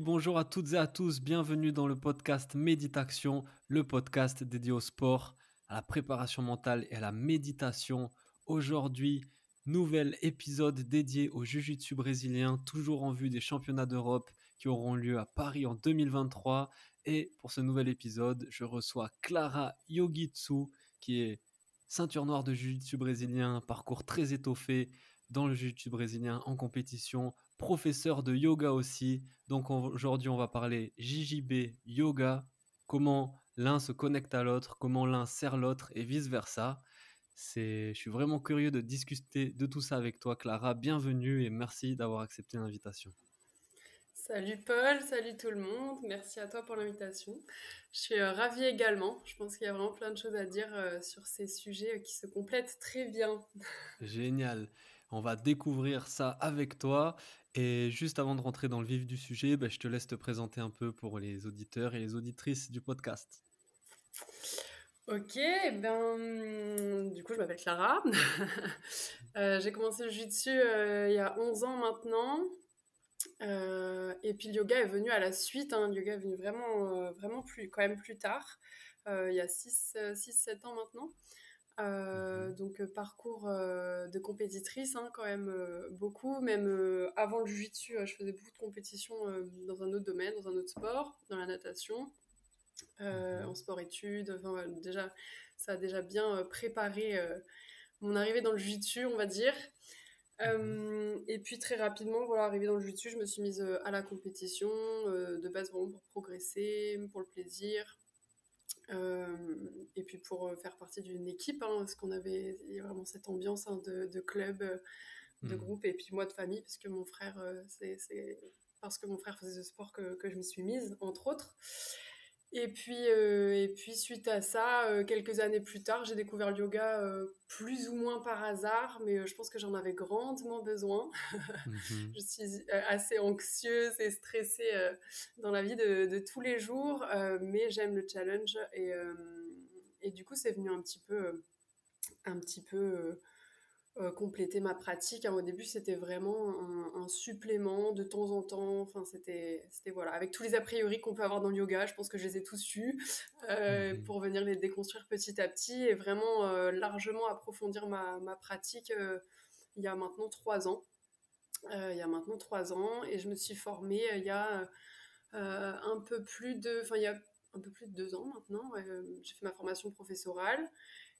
Bonjour à toutes et à tous, bienvenue dans le podcast Méditation, le podcast dédié au sport, à la préparation mentale et à la méditation. Aujourd'hui, nouvel épisode dédié au Jiu-Jitsu brésilien, toujours en vue des championnats d'Europe qui auront lieu à Paris en 2023. Et pour ce nouvel épisode, je reçois Clara Yogitsu, qui est ceinture noire de Jiu-Jitsu brésilien, parcours très étoffé dans le Jiu-Jitsu brésilien en compétition, professeur de yoga aussi. Donc aujourd'hui, on va parler JJB yoga, comment l'un se connecte à l'autre, comment l'un sert l'autre et vice-versa. C'est, je suis vraiment curieux de discuter de tout ça avec toi, Clara. Bienvenue et merci d'avoir accepté l'invitation. Salut Paul, salut tout le monde. Merci à toi pour l'invitation. Je suis euh, ravie également. Je pense qu'il y a vraiment plein de choses à dire euh, sur ces sujets euh, qui se complètent très bien. Génial. On va découvrir ça avec toi. Et juste avant de rentrer dans le vif du sujet, ben, je te laisse te présenter un peu pour les auditeurs et les auditrices du podcast. Ok, ben, du coup, je m'appelle Clara. j'ai commencé le jiu-jitsu il y a 11 ans maintenant. Euh, et puis le yoga est venu à la suite. Hein. Le yoga est venu vraiment, euh, vraiment plus, quand même plus tard, euh, il y a 6-7 ans maintenant. Mhm. donc parcours de compétitrice hein, quand même beaucoup. Même avant le jiu-jitsu, je faisais beaucoup de compétitions dans un autre domaine, dans un autre sport, dans la natation, mhm. en sport-études. Enfin, déjà, ça a déjà bien préparé mon arrivée dans le jiu-jitsu, on va dire. Euh, et puis très rapidement, voilà, arrivé dans le jiu-jitsu, je me suis mise euh, à la compétition, euh, de base vraiment pour progresser, pour le plaisir. Et puis pour faire partie d'une équipe, hein, parce qu'on avait vraiment cette ambiance hein, de, club, de hmm. groupe, et puis moi de famille, parce que mon frère, c'est parce que mon frère faisait ce sport que, que je m'y suis mise, entre autres. Et puis, euh, et puis suite à ça, euh, quelques années plus tard, j'ai découvert le yoga euh, plus ou moins par hasard, mais je pense que j'en avais grandement besoin. Mhm. je suis assez anxieuse et stressée dans la vie de, de tous les jours, mais j'aime le challenge et, et du coup, c'est venu un petit peu, un petit peu euh, compléter ma pratique. Hein, au début, c'était vraiment un, supplément de temps en temps. Enfin, c'était, c'était voilà, avec tous les a priori qu'on peut avoir dans le yoga, je pense que je les ai tous eus euh, mmh pour venir les déconstruire petit à petit et vraiment euh, largement approfondir ma, ma pratique il y a maintenant trois ans. il y a maintenant trois ans et je me suis formée il y a un peu plus de, enfin il y a un peu plus de deux ans maintenant. j'ai fait ma formation professorale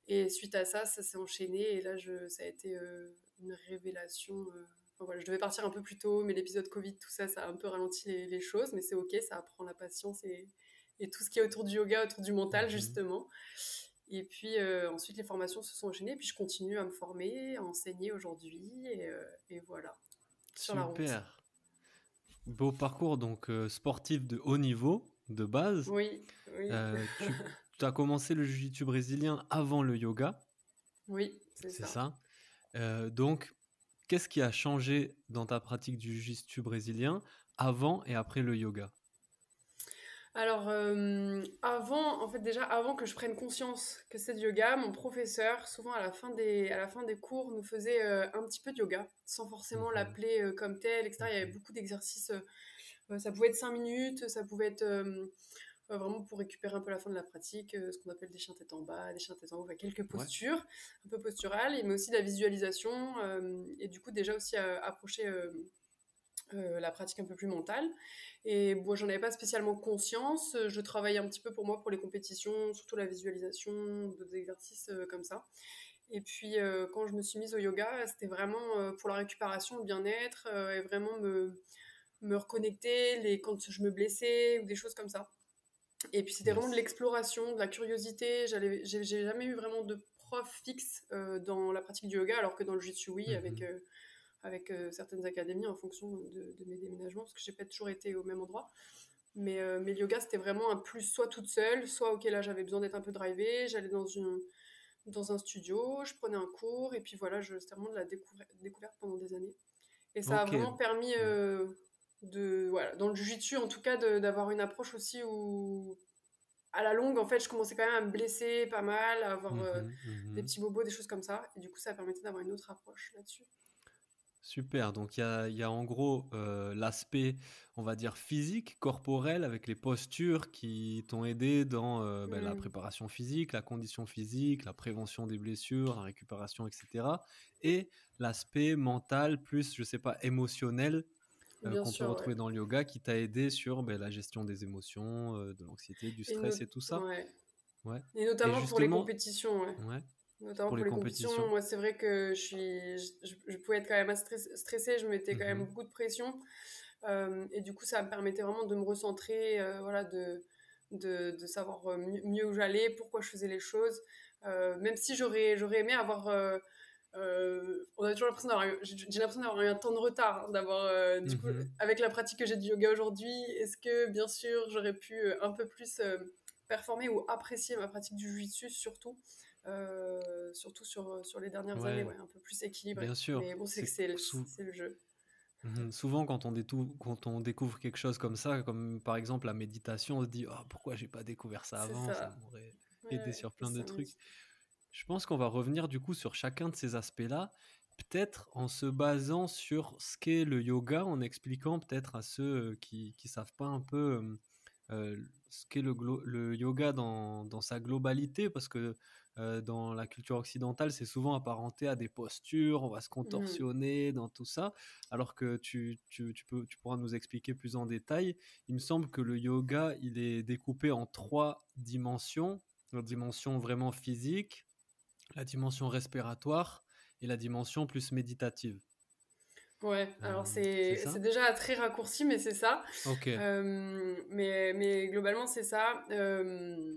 et suite à ça, ça s'est enchaîné et là, je, ça a été euh, une révélation. Euh, voilà, je devais partir un peu plus tôt, mais l'épisode Covid, tout ça, ça a un peu ralenti les, choses, mais c'est ok, ça apprend la patience et, et, tout ce qui est autour du yoga, autour du mental, mhm. justement. Et puis euh, ensuite, les formations se sont enchaînées, puis je continue à me former, à enseigner aujourd'hui, et, et, voilà. Sur Super. Beau parcours, donc sportif de haut niveau, de base. Oui, oui. tu as commencé le jiu-jitsu brésilien avant le yoga. Oui, c'est ça. ça. Euh, donc, qu'est-ce qui a changé dans ta pratique du jiu-jitsu brésilien avant et après le yoga? Alors, euh, avant, en fait, déjà, avant que je prenne conscience que c'est du yoga, mon professeur, souvent à la fin des, à la fin des cours, nous faisait euh, un petit peu de yoga, sans forcément l'appeler comme tel, etc. Il y avait beaucoup d'exercices. ça pouvait être 5 minutes, ça pouvait être vraiment pour récupérer un peu la fin de la pratique, euh, ce qu'on appelle des chiens tête en bas, des chiens tête en haut, quelques postures un peu posturales, mais aussi de la visualisation, euh, et du coup déjà aussi approcher euh, la pratique un peu plus mentale. Et bon, j'en avais pas spécialement conscience, je travaillais un petit peu pour moi pour les compétitions, surtout la visualisation, d'autres exercices comme ça. Et puis quand je me suis mise au yoga, c'était vraiment pour la récupération, le bien-être, et vraiment me, me reconnecter les, quand je me blessais ou des choses comme ça. Et puis c'était vraiment de l'exploration, de la curiosité. J'ai jamais eu vraiment de prof fixe euh, dans la pratique du yoga, alors que dans le jiu-jitsu, oui, avec, mhm. euh, avec certaines académies en fonction de, mes déménagements, parce que j'ai pas toujours été au même endroit. Mais, mais le yoga, c'était vraiment un plus, soit toute seule, soit, ok, là, j'avais besoin d'être un peu drivée, j'allais dans, une, dans un studio, je prenais un cours, et puis voilà, c'était vraiment de la découverte pendant des années. Et ça a vraiment permis de, voilà, dans le jiu-jitsu, en tout cas, d'avoir une approche aussi où à la longue, en fait, je commençais quand même à me blesser pas mal, à avoir euh, mmh mmh des petits bobos, des choses comme ça. Et du coup, ça permettait d'avoir une autre approche là-dessus. Super, donc il y a, y a, en gros euh, l'aspect, on va dire, physique, corporel, avec les postures qui t'ont aidé dans euh, ben, la mmh. préparation physique, la condition physique, la prévention des blessures, la récupération, etc. Et l'aspect mental, plus, je sais pas, émotionnel, euh, qu'on peut retrouver dans le yoga qui t'a aidé sur ben, la gestion des émotions, euh, de l'anxiété, du stress et, tout ça. Ouais. Et notamment pour les compétitions. Ouais. Notamment pour, les, compétitions. Moi, c'est vrai que je, suis, je, pouvais être quand même assez stressée, je mettais quand même mmh beaucoup de pression. Euh, et du coup, ça me permettait vraiment de me recentrer, voilà, de, de, de savoir mieux où j'allais, pourquoi je faisais les choses. même si j'aurais aimé avoir euh, on a toujours l'impression d'avoir, j'ai l'impression d'avoir eu un temps de retard, hein, d'avoir, euh, du coup, mhm. avec la pratique que j'ai du yoga aujourd'hui, est-ce que, bien sûr, j'aurais pu euh, un peu plus performer ou apprécier ma pratique du jiu-jitsu, surtout, surtout sur, sur les dernières années, un peu plus équilibré. Bien sûr. Mais bon, c'est que c'est le, jeu. Mhm. Souvent, quand on, quand on découvre quelque chose comme ça, comme par exemple la méditation, on se dit oh, pourquoi j'ai pas découvert ça avant, ça, m'aurait aidé sur plein de trucs. Je pense qu'on va revenir du coup sur chacun de ces aspects-là, peut-être en se basant sur ce qu'est le yoga, en expliquant peut-être à ceux euh, qui ne savent pas un peu euh, euh, ce qu'est le, le, yoga dans, dans, sa globalité, parce que dans la culture occidentale, c'est souvent apparenté à des postures, on va se mmh. contorsionner dans tout ça, alors que tu, tu, tu, peux, tu pourras nous expliquer plus en détail. Il me semble que le yoga, il est découpé en trois dimensions, une dimension vraiment physique, la dimension respiratoire et la dimension plus méditative. Ouais, alors euh, c'est déjà très raccourci, mais c'est ça. Ok. Euh, mais, mais globalement, c'est ça. Euh,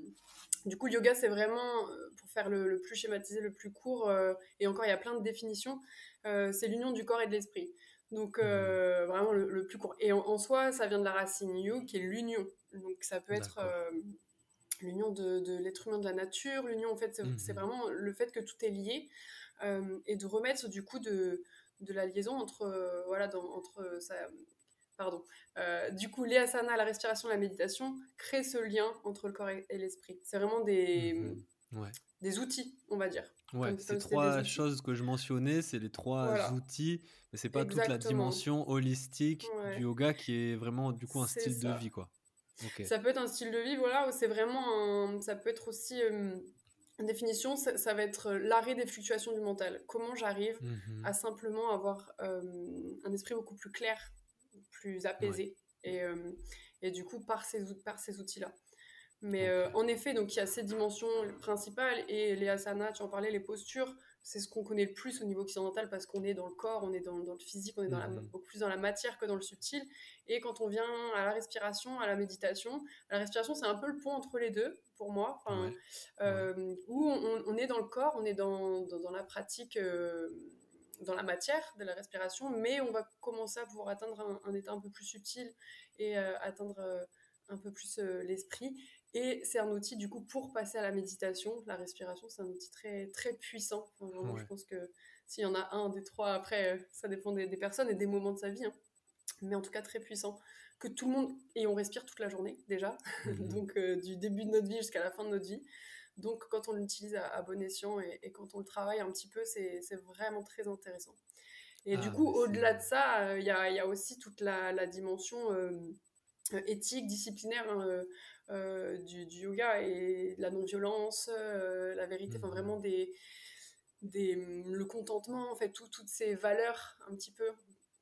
du coup, le yoga, c'est vraiment, pour faire le, plus schématisé, le plus court, et encore, il y a plein de définitions, c'est l'union du corps et de l'esprit. Donc, mmh. vraiment le, plus court. Et en, soi, ça vient de la racine yu, qui est l'union. Donc, ça peut être l'union de, l'être humain de la nature, l'union en fait c'est mhm. vraiment le fait que tout est lié euh, et de remettre du coup de, de la liaison entre euh, voilà dans, entre ça pardon euh, du coup les asanas la respiration la méditation créent ce lien entre le corps et, l'esprit. C'est vraiment des mhm. des outils on va dire. Ouais, ces trois choses que je mentionnais, c'est les trois outils, mais c'est pas toute la dimension holistique du yoga qui est vraiment du coup un style de vie quoi. Ça peut être un style de vie, voilà, c'est vraiment Ça peut être aussi... Euh, une définition, ça, va être l'arrêt des fluctuations du mental. Comment j'arrive mhm. à simplement avoir euh, un esprit beaucoup plus clair, plus apaisé, et, euh, et, du coup par ces, par ces outils-là. Mais en effet, donc il y a ces dimensions principales et les asanas, tu en parlais, les postures, c'est ce qu'on connaît le plus au niveau occidental parce qu'on est dans le corps, on est dans, dans le physique, on est dans la, mhm. beaucoup plus dans la matière que dans le subtil. Et quand on vient à la respiration, à la méditation, la respiration c'est un peu le pont entre les deux pour moi, euh, où on, est dans le corps, on est dans, dans, la pratique, euh, dans la matière de la respiration, mais on va commencer à pouvoir atteindre un, état un peu plus subtil et euh, atteindre un peu plus l'esprit. Et c'est un outil, du coup, pour passer à la méditation. La respiration, c'est un outil très, très puissant. Je pense que s'il y en a un des trois, après, euh, ça dépend des, personnes et des moments de sa vie. Hein. Mais en tout cas, très puissant. Que tout le monde. Et on respire toute la journée, déjà. Mhm. Donc, euh, du début de notre vie jusqu'à la fin de notre vie. Donc, quand on l'utilise à, bon escient et, quand on le travaille un petit peu, c'est vraiment très intéressant. Et du ah, coup, au-delà de ça, euh, il y, a, aussi toute la, dimension éthique, disciplinaire. Hein, euh, du, yoga et la non-violence, euh, la vérité, enfin vraiment mmh. des, des, le contentement, en fait, toutes ces valeurs un petit peu,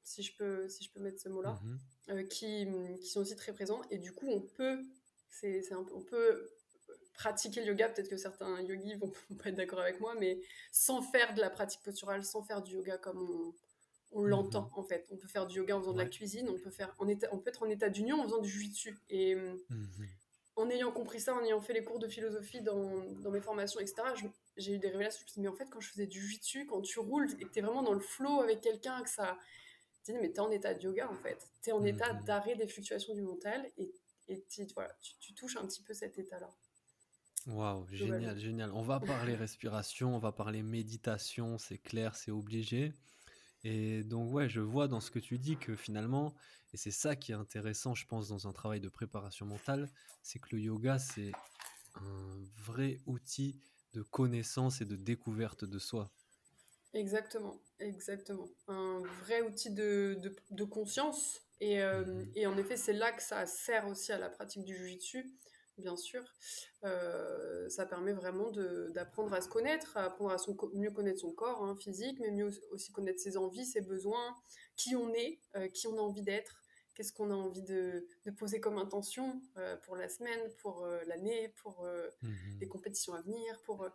si je peux, si je peux mettre ce mot-là, mmh euh, qui, qui, sont aussi très présents. Et du coup, on peut, c'est, on peut pratiquer le yoga, peut-être que certains yogis vont, vont pas être d'accord avec moi, mais sans faire de la pratique posturale, sans faire du yoga comme on, on l'entend mmh en fait. On peut faire du yoga en faisant de la cuisine, on peut, faire en état, on peut être en état d'union en faisant du jiu-jitsu. Et en ayant compris ça, en ayant fait les cours de philosophie dans, dans mes formations, etc., j'ai eu des révélations. Je me suis dit, mais en fait, quand je faisais du jiu-jitsu, quand tu roules et que tu es vraiment dans le flow avec quelqu'un, que ça. Tu dis, mais tu es en état de yoga, en fait. Tu es en état mmh. d'arrêt des fluctuations du mental et, et voilà, tu, tu, touches un petit peu cet état-là. Waouh, génial, génial. On va parler respiration, on va parler méditation, c'est clair, c'est obligé. Et donc, ouais, je vois dans ce que tu dis que finalement, et c'est ça qui est intéressant, je pense, dans un travail de préparation mentale, c'est que le yoga, c'est un vrai outil de connaissance et de découverte de soi. Exactement, exactement. Un vrai outil de, de, conscience. Et, euh, mmh et, en effet, c'est là que ça sert aussi à la pratique du jujitsu bien sûr. Euh, ça permet vraiment d'apprendre à se connaître, à apprendre à son, mieux connaître son corps hein, physique, mais mieux aussi connaître ses envies, ses besoins, qui on est, euh, qui on a envie d'être, qu'est-ce qu'on a envie de, poser comme intention euh, pour la semaine, pour l'année, pour mmh les compétitions à venir, pour,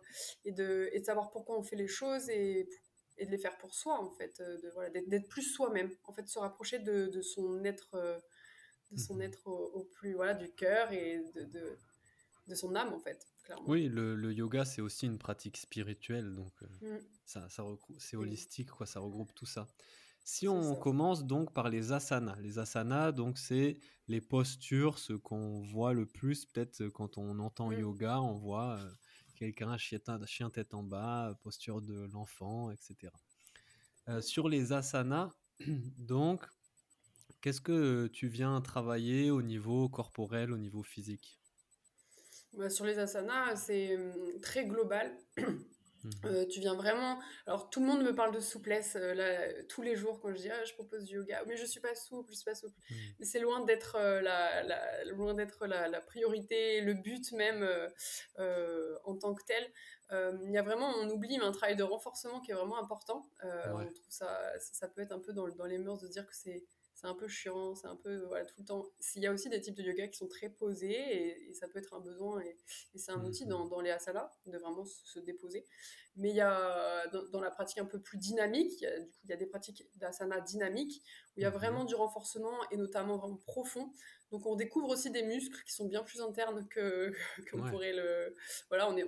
et, de, et de savoir pourquoi on fait les choses et, et de les faire pour soi, en fait, de, voilà, d'être plus soi-même, en fait, se rapprocher de, de son être de son mhm. être au, plus voilà du cœur et de, de, de, son âme en fait. Clairement. Oui, le, le yoga c'est aussi une pratique spirituelle, donc euh, mm. ça, ça c'est holistique quoi, ça regroupe tout ça. Si on commence donc par les asanas, les asanas donc c'est les postures, ce qu'on voit le plus peut-être quand on entend mm. yoga, on voit euh, quelqu'un chien, chien tête en bas, posture de l'enfant, etc. Euh, sur les asanas, donc Qu'est-ce que tu viens travailler au niveau corporel, au niveau physique? Bah, Sur les asanas, c'est hum, très global. Mmh euh, tu viens vraiment. Alors, tout le monde me parle de souplesse euh, là, tous les jours quand je dis ah, je propose du yoga. Mais je suis pas souple, je suis pas souple. Mmh. Mais c'est loin d'être euh, la, loin d'être la, la, priorité, le but même en tant que tel. Il y a vraiment, on oublie un travail de renforcement qui est vraiment important. On trouve ça, ça peut être un peu dans, dans les mœurs de dire que c'est c'est un peu chiant, c'est un peu voilà, tout le temps. Il y a aussi des types de yoga qui sont très posés et, ça peut être un besoin et, c'est un outil dans, dans, les asanas de vraiment se, déposer. Mais il y a dans, la pratique un peu plus dynamique, a, du coup il y a des pratiques d'asana dynamiques où il y a mhm. vraiment du renforcement et notamment vraiment profond. Donc on découvre aussi des muscles qui sont bien plus internes que qu'on pourrait le. Voilà, on, est,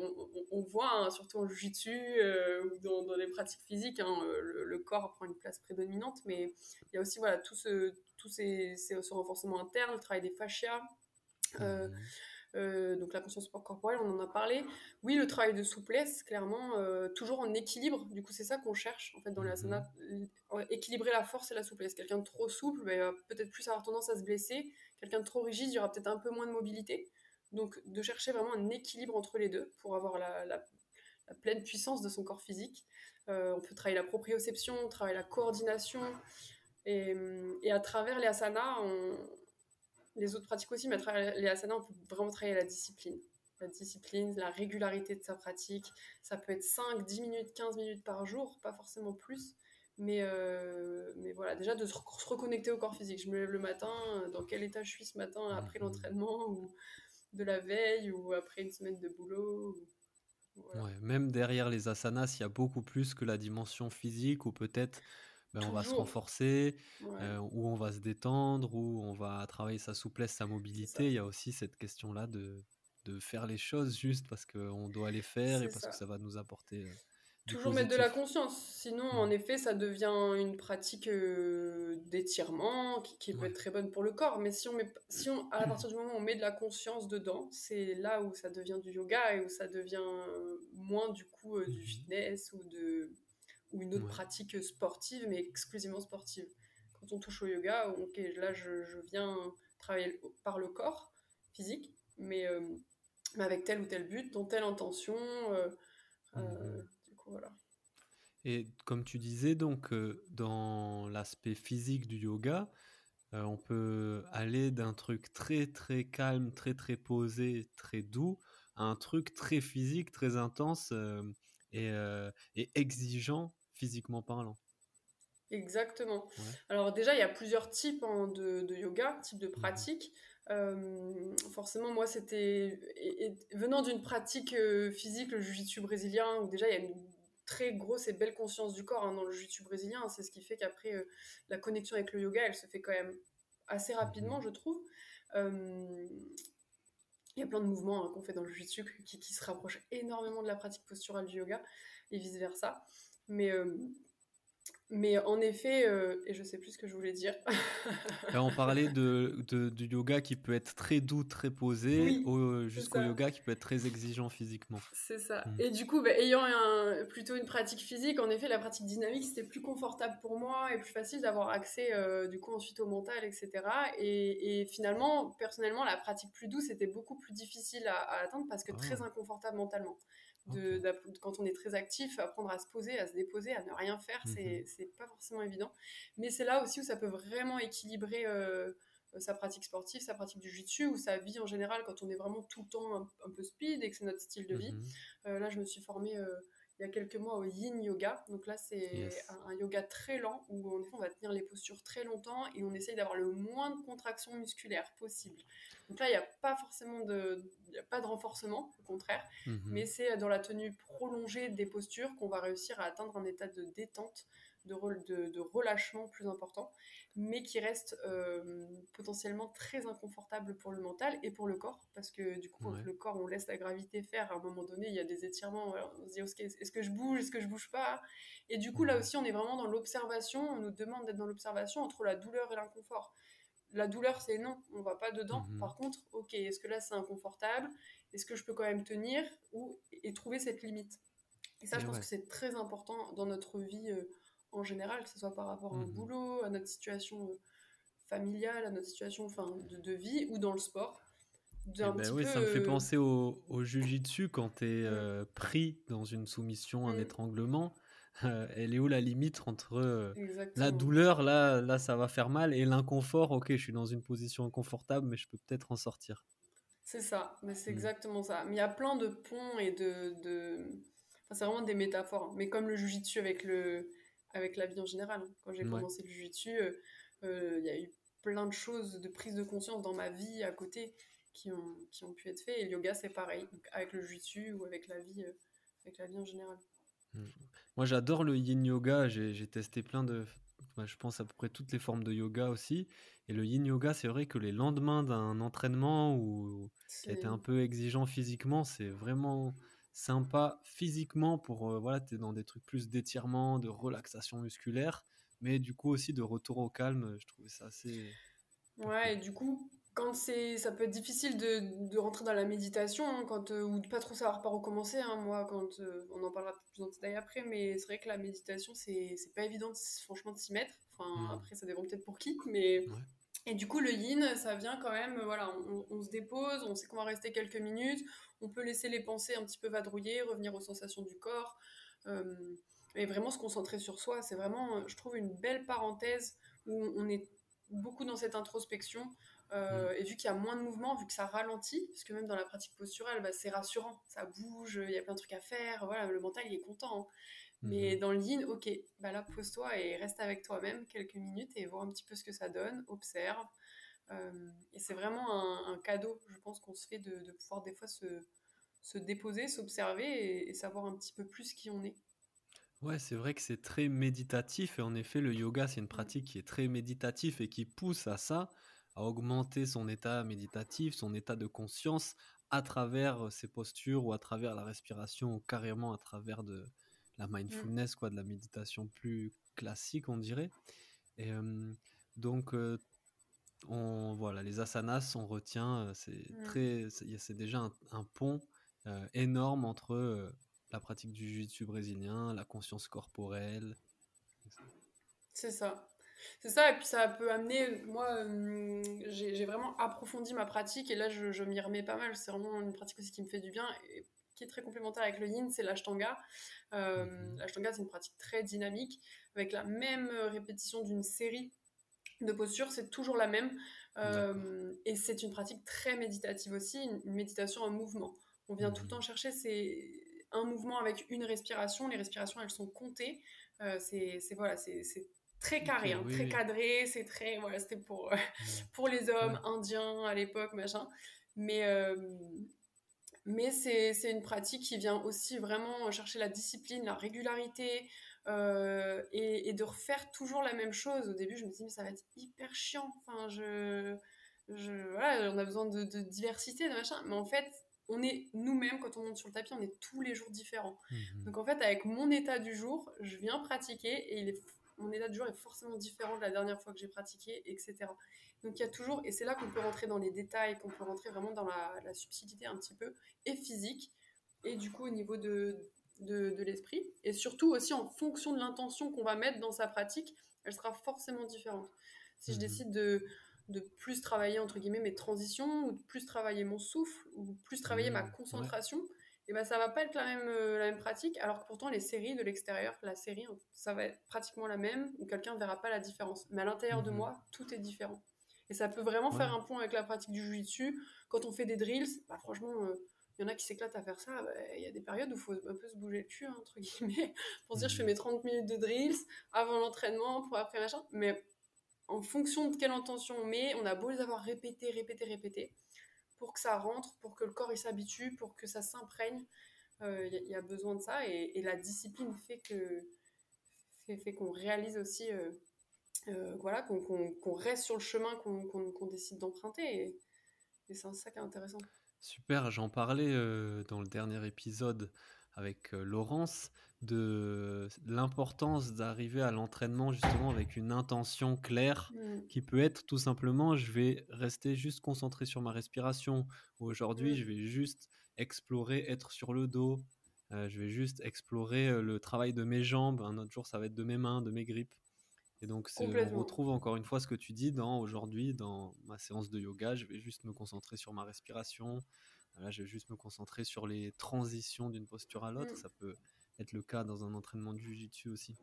on, voit hein, surtout en jiu-jitsu euh, ou dans, dans, les pratiques physiques, hein, le, corps prend une place prédominante, mais il y a aussi voilà tout ce tout ces, ce renforcement interne, le travail des fascias. Euh, mmh. euh, donc la conscience corporelle, on en a parlé. Oui, le travail de souplesse, clairement, toujours en équilibre. Du coup, c'est ça qu'on cherche en fait dans les asanas, mmh. équilibrer la force et la souplesse. Quelqu'un de trop souple ben, va peut-être plus avoir tendance à se blesser quelqu'un de trop rigide, il y aura peut-être un peu moins de mobilité. Donc de chercher vraiment un équilibre entre les deux pour avoir la, pleine puissance de son corps physique. Euh, on peut travailler la proprioception, travailler la coordination. Et, à travers les asanas, les autres pratiques aussi, mais à travers les asanas, on peut vraiment travailler la discipline. La discipline, la régularité de sa pratique. Ça peut être 5, 10 minutes, 15 minutes par jour, pas forcément plus. Mais, euh, mais voilà, déjà de se, reconnecter au corps physique. Je me lève le matin, euh, dans quel état je suis ce matin après mhm. l'entraînement, ou de la veille, ou après une semaine de boulot. même derrière les asanas, il y a beaucoup plus que la dimension physique, ou peut-être ben, on va se renforcer, euh, ou on va se détendre, ou on va travailler sa souplesse, sa mobilité. Il y a aussi cette question-là de, de faire les choses juste parce qu'on doit les faire et parce que ça va nous apporter Toujours mettre de la conscience. Sinon, en effet, ça devient une pratique euh, d'étirement qui, peut être très bonne pour le corps. Mais si on met, si on, à partir du moment où on met de la conscience dedans, c'est là où ça devient du yoga et où ça devient moins du coup euh, du mm-hmm. fitness ou de ou une autre pratique sportive, mais exclusivement sportive. Quand on touche au yoga, ok, là je, je viens travailler par le corps physique, mais, euh, mais avec tel ou tel but, dans telle intention. Et comme tu disais, donc, euh, dans l'aspect physique du yoga, euh, on peut aller d'un truc très très calme, très très posé, très doux, à un truc très physique, très intense euh, et, et, exigeant physiquement parlant. Exactement. Alors déjà, il y a plusieurs types hein, de, de, yoga, types de mmh pratiques. forcément, moi, c'était venant d'une pratique physique, le jiu-jitsu brésilien, où déjà il y a une très grosse et belle conscience du corps hein, dans le jiu-jitsu brésilien. C'est ce qui fait qu'après, euh, la connexion avec le yoga, elle se fait quand même assez rapidement, je trouve. Euh, Il y a plein de mouvements hein, qu'on fait dans le jiu-jitsu qui, qui, se rapprochent énormément de la pratique posturale du yoga et vice-versa. Mais, mais en effet, euh, et je sais plus ce que je voulais dire. on parlait de, de, du yoga qui peut être très doux, très posé, jusqu'au yoga qui peut être très exigeant physiquement. C'est ça. Mm. Et du coup, bah, ayant un, plutôt une pratique physique, en effet, la pratique dynamique, c'était plus confortable pour moi et plus facile d'avoir accès euh, du coup ensuite au mental, etc. Et, et, finalement, personnellement, la pratique plus douce était beaucoup plus difficile à, atteindre parce que ah. très inconfortable mentalement de, quand on est très actif, apprendre à se poser, à se déposer, à ne rien faire, mhm. c'est pas forcément évident. Mais c'est là aussi où ça peut vraiment équilibrer euh, sa pratique sportive, sa pratique du jiu-jitsu ou sa vie en général quand on est vraiment tout le temps un, peu speed et que c'est notre style de vie. Mhm. Euh, là, je me suis formée euh, il y a quelques mois au yin yoga. Donc là, c'est un, yoga très lent où en effet, on va tenir les postures très longtemps et on essaye d'avoir le moins de contraction musculaire possible. Donc là, il n'y a pas forcément de, a pas de renforcement, au contraire, mhm. mais c'est dans la tenue prolongée des postures qu'on va réussir à atteindre un état de détente, de, de, de relâchement plus important mais qui reste euh, potentiellement très inconfortable pour le mental et pour le corps, parce que du coup, quand le corps, on laisse la gravité faire, à un moment donné, il y a des étirements, on se dit, est-ce que je bouge, est-ce que je bouge pas? Et du coup, là aussi, on est vraiment dans l'observation, on nous demande d'être dans l'observation entre la douleur et l'inconfort. La douleur, c'est non, on va pas dedans. Mhm. Par contre, ok, est-ce que là, c'est inconfortable? Est-ce que je peux quand même tenir ou, et trouver cette limite? Et ça, je pense que c'est très important dans notre vie. Euh, en général, que ce soit par rapport à un mhm. boulot, à notre situation euh, familiale, à notre situation enfin, de, vie ou dans le sport. Eh ben oui, ça me fait euh, penser au, au jujitsu quand tu es euh, pris dans une soumission, un mm. étranglement. elle est où la limite entre la douleur, là, là ça va faire mal, et l'inconfort, ok, je suis dans une position inconfortable, mais je peux peut-être en sortir. C'est ça, mais c'est mm. exactement ça. Mais il y a plein de ponts et de. de... Enfin, c'est vraiment des métaphores. Hein. Mais comme le jujitsu avec le, avec la vie en général. Hein. Quand j'ai commencé le jiu-jitsu, euh, euh, il y a eu plein de choses de prise de conscience dans ma vie à côté qui ont, qui ont pu être faites. Et le yoga, c'est pareil, avec le jiu-jitsu ou avec la vie, euh, avec la vie en général. Mmh. Moi, j'adore le yin yoga. J'ai testé plein de, je pense à peu près toutes les formes de yoga aussi. Et le yin yoga, c'est vrai que les lendemains d'un entraînement ou qui a été un peu exigeant physiquement, c'est vraiment sympa physiquement pour euh, voilà, tu es dans des trucs plus d'étirement, de relaxation musculaire, mais du coup aussi de retour au calme, je trouvais ça assez. Ouais, et du coup, quand c'est ça peut être difficile de, de rentrer dans la méditation hein, quand euh, ou de pas trop savoir par où commencer hein, moi quand euh, on en parlera plus en détail après mais c'est vrai que la méditation c'est pas évident franchement de s'y mettre enfin mmh. après ça dépend peut-être pour qui mais et du coup le yin ça vient quand même voilà on, on se dépose on sait qu'on va rester quelques minutes on peut laisser les pensées un petit peu vadrouiller, revenir aux sensations du corps, euh, et vraiment se concentrer sur soi. C'est vraiment, je trouve, une belle parenthèse où on est beaucoup dans cette introspection. Euh, mm. Et vu qu'il y a moins de mouvement, vu que ça ralentit, parce que même dans la pratique posturale, bah, c'est rassurant, ça bouge, il y a plein de trucs à faire, voilà, le mental il est content. Hein. Mais mm-hmm. dans le yin, ok, bah là pose-toi et reste avec toi-même quelques minutes et vois un petit peu ce que ça donne, observe, euh, et c'est vraiment un, cadeau, je pense, qu'on se fait de, pouvoir des fois se, déposer, s'observer et, savoir un petit peu plus qui on est. Ouais, c'est vrai que c'est très méditatif et en effet, le yoga, c'est une pratique qui est très méditative et qui pousse à ça, à augmenter son état méditatif, son état de conscience à travers ses postures ou à travers la respiration ou carrément à travers de la mindfulness, quoi, de la méditation plus classique, on dirait. Et euh, donc, euh, on, voilà, les asanas, on retient, c'est mmh. très, c'est déjà un, pont euh, énorme entre la pratique du jiu-jitsu brésilien, la conscience corporelle. C'est ça. C'est ça, et puis ça peut amener, moi, j'ai vraiment approfondi ma pratique, et là, je, m'y remets pas mal. C'est vraiment une pratique aussi qui me fait du bien, et qui est très complémentaire avec le yin, c'est l'ashtanga. Euh, mmh L'ashtanga, c'est une pratique très dynamique, avec la même répétition d'une série de posture, c'est toujours la même. Euh, et c'est une pratique très méditative aussi, une, méditation en mouvement. On vient tout le mmh. temps chercher c'est un mouvement avec une respiration. Les respirations, elles sont comptées. Euh, c'est voilà, c'est très carré, hein, très cadré. C'est très voilà, c'était pour pour les hommes indiens à l'époque, machin. Mais euh, mais c'est une pratique qui vient aussi vraiment chercher la discipline, la régularité, euh, et, de refaire toujours la même chose. Au début, je me dis, mais ça va être hyper chiant. Enfin, je... voilà, on a besoin de, diversité, de machin. Mais en fait, on est nous-mêmes, quand on monte sur le tapis, on est tous les jours différents. Mhm. Donc en fait, avec mon état du jour, je viens pratiquer et il est, mon état du jour est forcément différent de la dernière fois que j'ai pratiqué, etc. Donc il y a toujours, et c'est là qu'on peut rentrer dans les détails, qu'on peut rentrer vraiment dans la, subtilité un petit peu, et physique, et du coup au niveau de, de, l'esprit, et surtout aussi en fonction de l'intention qu'on va mettre dans sa pratique, elle sera forcément différente. Si je mhm. décide de, de plus travailler entre guillemets mes transitions, ou de plus travailler mon souffle, ou plus travailler ma mmh, concentration, et ben ça va pas être la même, euh, la même pratique, alors que pourtant les séries de l'extérieur, la série, ça va être pratiquement la même, ou quelqu'un ne verra pas la différence. Mais à l'intérieur de mmh moi, tout est différent. Et ça peut vraiment faire un point avec la pratique du jiu-jitsu. Quand on fait des drills, bah, franchement, il euh, y en a qui s'éclatent à faire ça. Bah, il y a des périodes où il faut un peu se bouger le cul, hein, entre guillemets, pour se dire je fais mmh mes 30 minutes de drills avant l'entraînement, pour après machin. Mais en fonction de quelle intention on met, on a beau les avoir répétés, répétés, répétés, pour que ça rentre, pour que le corps il s'habitue, pour que ça s'imprègne, il euh, y, a besoin de ça. Et, la discipline fait que fait, qu'on réalise aussi, euh, euh, voilà, qu'on reste sur le chemin qu'on décide d'emprunter. Et, et c'est ça qui est intéressant. Super, j'en parlais dans le dernier épisode avec Laurence de l'importance d'arriver à l'entraînement justement avec une intention claire mmh. qui peut être tout simplement je vais rester juste concentré sur ma respiration aujourd'hui mmh. je vais juste explorer être sur le dos je vais juste explorer le travail de mes jambes un autre jour ça va être de mes mains de mes grippes et donc on retrouve encore une fois ce que tu dis dans aujourd'hui dans ma séance de yoga je vais juste me concentrer sur ma respiration Là, je vais juste me concentrer sur les transitions d'une posture à l'autre. Mmh. Ça peut être le cas dans un entraînement de Jiu-Jitsu aussi.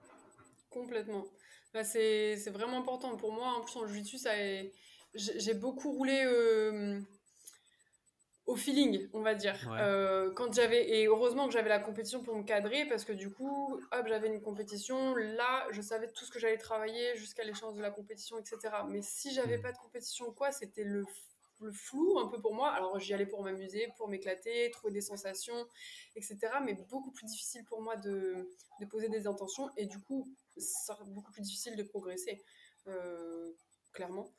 Complètement. Bah, c'est vraiment important. Pour moi, en plus, en Jiu-Jitsu, j'ai beaucoup roulé euh, au feeling, on va dire. Euh, quand j'avais et heureusement que j'avais la compétition pour me cadrer parce que du coup, hop, j'avais une compétition. Là, je savais tout ce que j'allais travailler jusqu'à l'échéance de la compétition, etc. Mais si j'avais mmh. pas de compétition, quoi, c'était le le flou un peu pour moi. Alors j'y allais pour m'amuser, pour m'éclater, trouver des sensations, etc. Mais beaucoup plus difficile pour moi de, poser des intentions et du coup, ça beaucoup plus difficile de progresser, euh, clairement.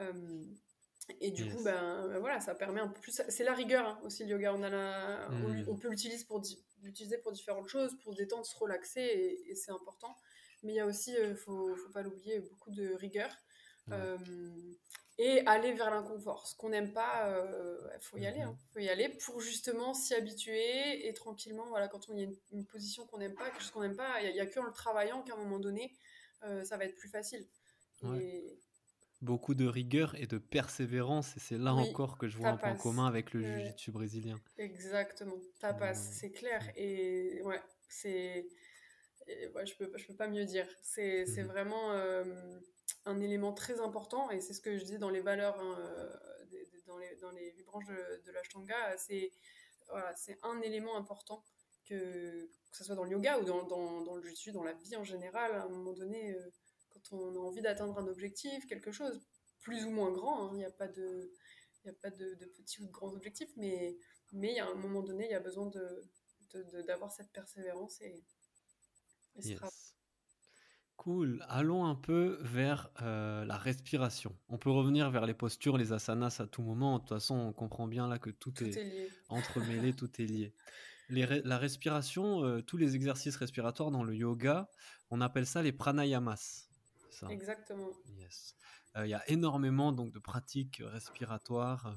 Euh, et du coup, ben, ben, voilà, ça permet un peu plus. C'est la rigueur hein, aussi le yoga. On, a la, hmm. on, peut l'utiliser pour, l'utiliser pour différentes choses, pour se détendre, se relaxer, et, c'est important. Mais il y a aussi, il euh, faut, faut pas l'oublier, beaucoup de rigueur et aller vers l'inconfort. Ce qu'on n'aime pas, il euh, faut y aller. Il hein. faut y aller pour justement s'y habituer et tranquillement, voilà, quand on y a une, position qu'on n'aime pas, quelque chose qu'on n'aime pas, il n'y a, qu'en le travaillant qu'à un moment donné, euh, ça va être plus facile. Beaucoup de rigueur et de persévérance, et c'est là encore que je vois un point commun avec le jiu-jitsu brésilien. Exactement, ça passe, c'est clair. Et ouais, c'est. Ouais, je peux, je peux pas mieux dire. C'est mmh vraiment. Euh, un élément très important, et c'est ce que je dis dans les valeurs, hein, euh, dans, les, dans les branches de, de l'Ashtanga, c'est voilà, un élément important, que, que ce soit dans le yoga ou dans, dans, dans le jiu dans la vie en général, à un moment donné, euh, quand on a envie d'atteindre un objectif, quelque chose, plus ou moins grand, hein, il n'y a pas de... Il n'y a pas de, de, petits ou de grands objectifs, mais, mais il y a un moment donné, il y a besoin d'avoir de, cette persévérance et, et Cool. Allons un peu vers euh, la respiration. On peut revenir vers les postures, les asanas à tout moment. De toute façon, on comprend bien là que tout, est, entremêlé, tout est lié. la respiration, euh, tous les exercices respiratoires dans le yoga, on appelle ça les pranayamas. Exactement. Euh, il y a énormément donc de pratiques respiratoires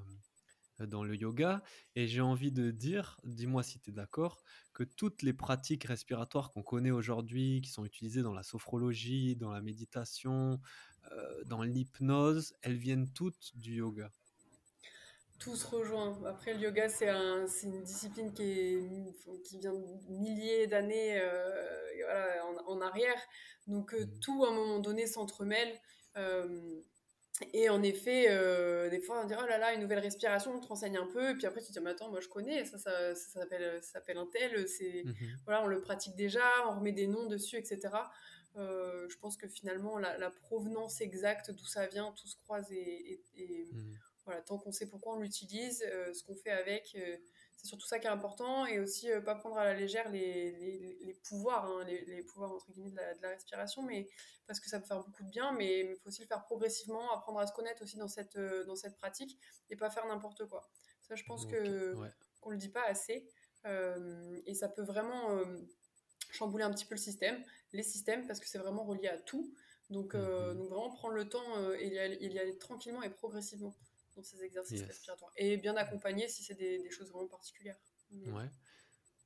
dans le yoga. Et j'ai envie de dire, dis-moi si tu es d'accord, que toutes les pratiques respiratoires qu'on connaît aujourd'hui, qui sont utilisées dans la sophrologie, dans la méditation, euh, dans l'hypnose, elles viennent toutes du yoga. Tout se rejoint. Après, le yoga, c'est un, une discipline qui, est, qui vient de milliers d'années euh, en, arrière. Donc, euh, mmh. tout, à un moment donné, s'entremêle. Et en effet, euh, des fois, on dit oh là là, une nouvelle respiration, on te renseigne un peu, et puis après, tu te dis mais attends, moi je connais, ça, ça, ça s'appelle un tel, c'est, mhm. voilà, on le pratique déjà, on remet des noms dessus, etc. Euh, je pense que finalement, la, provenance exacte d'où ça vient, tout se croise, et, et, mhm. voilà, tant qu'on sait pourquoi on l'utilise, euh, ce qu'on fait avec, c'est surtout ça qui est important. Et aussi, pas prendre à la légère les, les, les pouvoirs, hein, les, les, pouvoirs entre guillemets de la, de la, respiration, mais parce que ça peut faire beaucoup de bien, mais il faut aussi le faire progressivement, apprendre à se connaître aussi dans cette, dans cette pratique et pas faire n'importe quoi. Ça, je pense que qu'on le dit pas assez. et ça peut vraiment chambouler un petit peu le système, les systèmes, parce que c'est vraiment relié à tout. Donc, euh, mhm. donc vraiment prendre le temps euh, et y, aller, y, aller, tranquillement et progressivement dans ces exercices respiratoires. Et bien accompagner si c'est des, des, choses vraiment particulières. Ouais.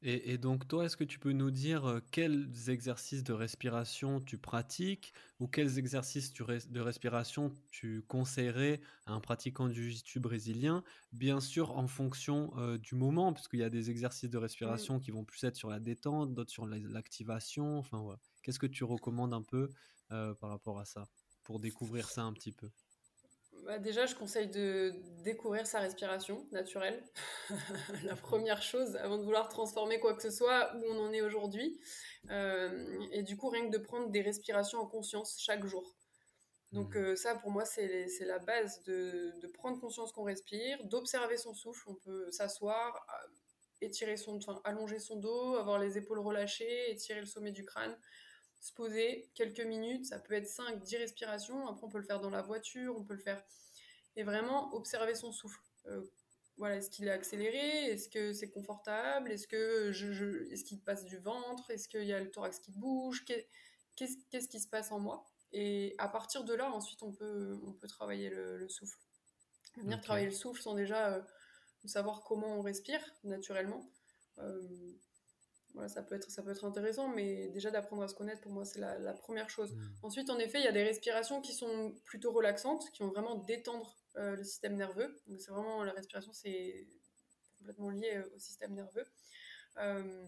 Et, et, donc toi, est-ce que tu peux nous dire euh, quels exercices de respiration tu pratiques ou quels exercices tu de respiration tu conseillerais à un pratiquant du jiu brésilien? Bien sûr en fonction euh, du moment, parce qu'il y a des exercices de respiration qui vont plus être sur la détente, d'autres sur l'activation. Enfin, voilà. Qu'est-ce que tu recommandes un peu euh, par rapport à ça, pour découvrir ça un petit peu? Bah déjà, je conseille de découvrir sa respiration naturelle. la première chose, avant de vouloir transformer quoi que ce soit où on en est aujourd'hui. Euh, et du coup, rien que de prendre des respirations en conscience chaque jour. Donc mmh. euh, ça, pour moi, c'est la base de, de prendre conscience qu'on respire, d'observer son souffle. On peut s'asseoir, étirer son, enfin, allonger son dos, avoir les épaules relâchées, étirer le sommet du crâne se poser quelques minutes, ça peut être 5, 10 respirations, après on peut le faire dans la voiture, on peut le faire... Et vraiment observer son souffle. Euh, voilà, est-ce qu'il est accéléré? Est-ce que c'est confortable? Est-ce que je, est-ce qu'il passe du ventre? Est-ce qu'il y a le thorax qui bouge? Qu'est-ce, qu'est-ce qui se passe en moi? Et à partir de là, ensuite, on peut, on peut travailler le, souffle. Venir travailler le souffle sans déjà euh, savoir comment on respire naturellement. Euh, voilà, ça peut être ça peut être intéressant, mais déjà d'apprendre à se connaître pour moi c'est la, première chose. Mm. Ensuite, en effet, il y a des respirations qui sont plutôt relaxantes, qui vont vraiment détendre euh, le système nerveux. Donc c'est vraiment la respiration, c'est complètement lié euh, au système nerveux. Euh,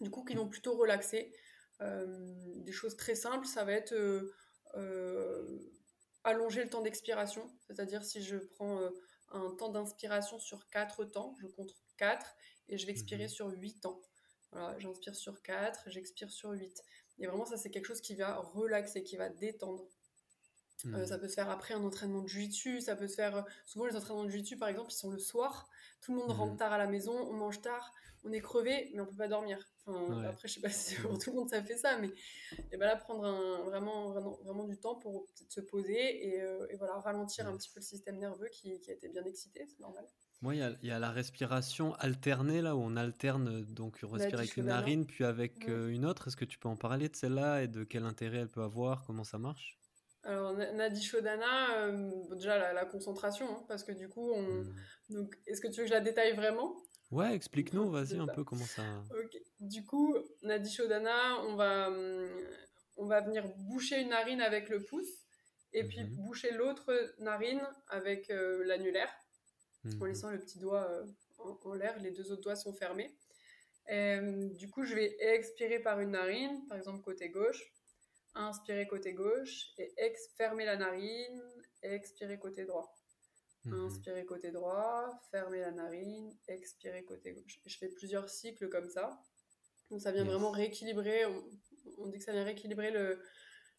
du coup, qui vont plutôt relaxer. des choses très simples, ça va être allonger le temps d'expiration, c'est-à-dire si je prends un temps d'inspiration sur 4 temps, je compte 4 et je vais expirer mm-hmm. sur 8 temps j'inspire sur 4, j'expire sur 8. Et vraiment, ça, c'est quelque chose qui va relaxer, qui va détendre. Euh, hmm. ça peut se faire après un entraînement de jiu ça peut se faire... Euh, souvent, les entraînements de jiu par exemple, ils sont le soir. Tout le monde rentre hmm. tard à la maison, on mange tard, on est crevé, mais on peut pas dormir. Après, je sais pas si pour tout le monde ça fait ça, mais et ben là, prendre un, vraiment, vraiment, vraiment du temps pour se poser et, euh, et voilà, ralentir un petit peu le système nerveux qui, qui a été bien excité, c'est normal. Moi, il y, a la respiration alternée, là, où on alterne, donc on respire avec une narine, puis avec euh, une autre. Est-ce que tu peux en parler de celle-là et de quel intérêt elle peut avoir? Comment ça marche? Alors, Nadi Shodana, euh, déjà la, concentration, hein, parce que du coup, on... Hmm. donc, est-ce que tu veux que je la détaille vraiment? Ouais, explique-nous, vas-y un peu comment ça. Du coup, Nadi Shodana, on va, on va venir boucher une narine avec le pouce, et puis mhm. boucher l'autre narine avec euh, l'annulaire en mhm. laissant le petit doigt euh, en, l'air, les deux autres doigts sont fermés. Euh, du coup, je vais expirer par une narine, par exemple côté gauche, inspirer côté gauche, et ex fermer la narine, expirer côté droit. Mhm. Inspirer côté droit, fermer la narine, expirer côté gauche. je fais plusieurs cycles comme ça. Donc ça vient vraiment rééquilibrer, on, dit que ça vient rééquilibrer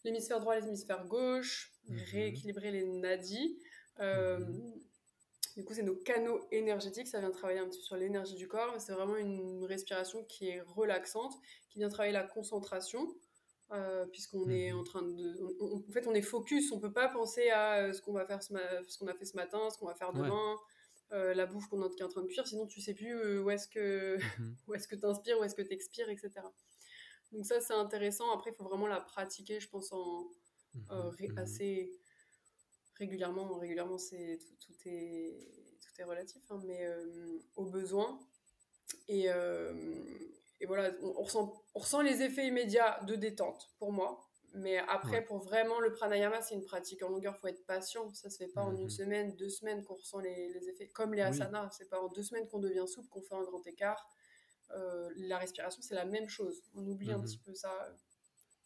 l'hémisphère droit et l'hémisphère gauche, mhm. rééquilibrer les nadis. Euh, du coup, c'est nos canaux énergétiques. Ça vient travailler un petit peu sur l'énergie du corps. C'est vraiment une respiration qui est relaxante, qui vient travailler la concentration. Euh, puisqu'on est mhm. en train de en fait on est focus on peut pas penser à euh, ce qu'on va faire ce, ce qu'on a fait ce matin ce qu'on va faire demain euh, la bouffe qu'on est en train de cuire sinon tu sais plus où est-ce que mhm. où est-ce que tu inspires où est-ce que tu expires etc donc ça c'est intéressant après il faut vraiment la pratiquer je pense en mhm. assez régulièrement, régulièrement c'est tout, est tout est relatif, hein, mais euh, au besoin. Et, euh, et voilà, on, ressent, on ressent les effets immédiats de détente pour moi. Mais après, pour vraiment le pranayama, c'est une pratique en longueur. Il faut être patient. Ça se fait pas en une mhm. semaine, deux semaines qu'on ressent les, les, effets. Comme les asanas, c'est pas en deux semaines qu'on devient souple, qu'on fait un grand écart. Euh, la respiration, c'est la même chose. On oublie un mhm. petit peu ça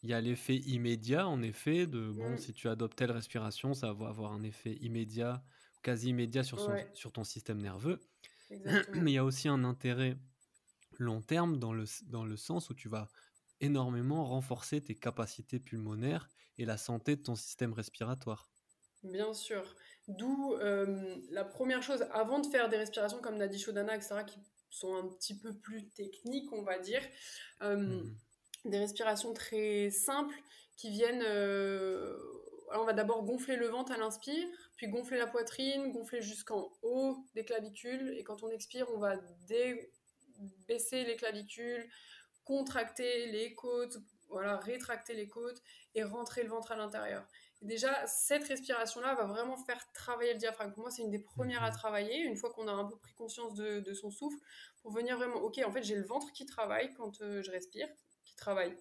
il y a l'effet immédiat, en effet, de bon, mmh. si tu adoptes telle respiration, ça va avoir un effet immédiat, quasi immédiat sur, sur ton système nerveux. Mais il y a aussi un intérêt long terme dans le, dans le sens où tu vas énormément renforcer tes capacités pulmonaires et la santé de ton système respiratoire. Bien sûr. D'où la première chose, avant de faire des respirations comme Nadi Shodhana, etc., qui sont un petit peu plus techniques, on va dire. Mhm. Des respirations très simples qui viennent... on va d'abord gonfler le ventre à l'inspire, puis gonfler la poitrine, gonfler jusqu'en haut des clavicules, et quand on expire, on va baisser les clavicules, contracter les côtes, voilà, rétracter les côtes et rentrer le ventre à l'intérieur. Déjà, cette respiration-là va vraiment faire travailler le diaphragme. Pour moi, c'est une des premières à mhm. travailler, une fois qu'on a un peu pris conscience de, son souffle, pour venir vraiment, ok, en fait, j'ai le ventre qui travaille quand euh, je respire, qui travaille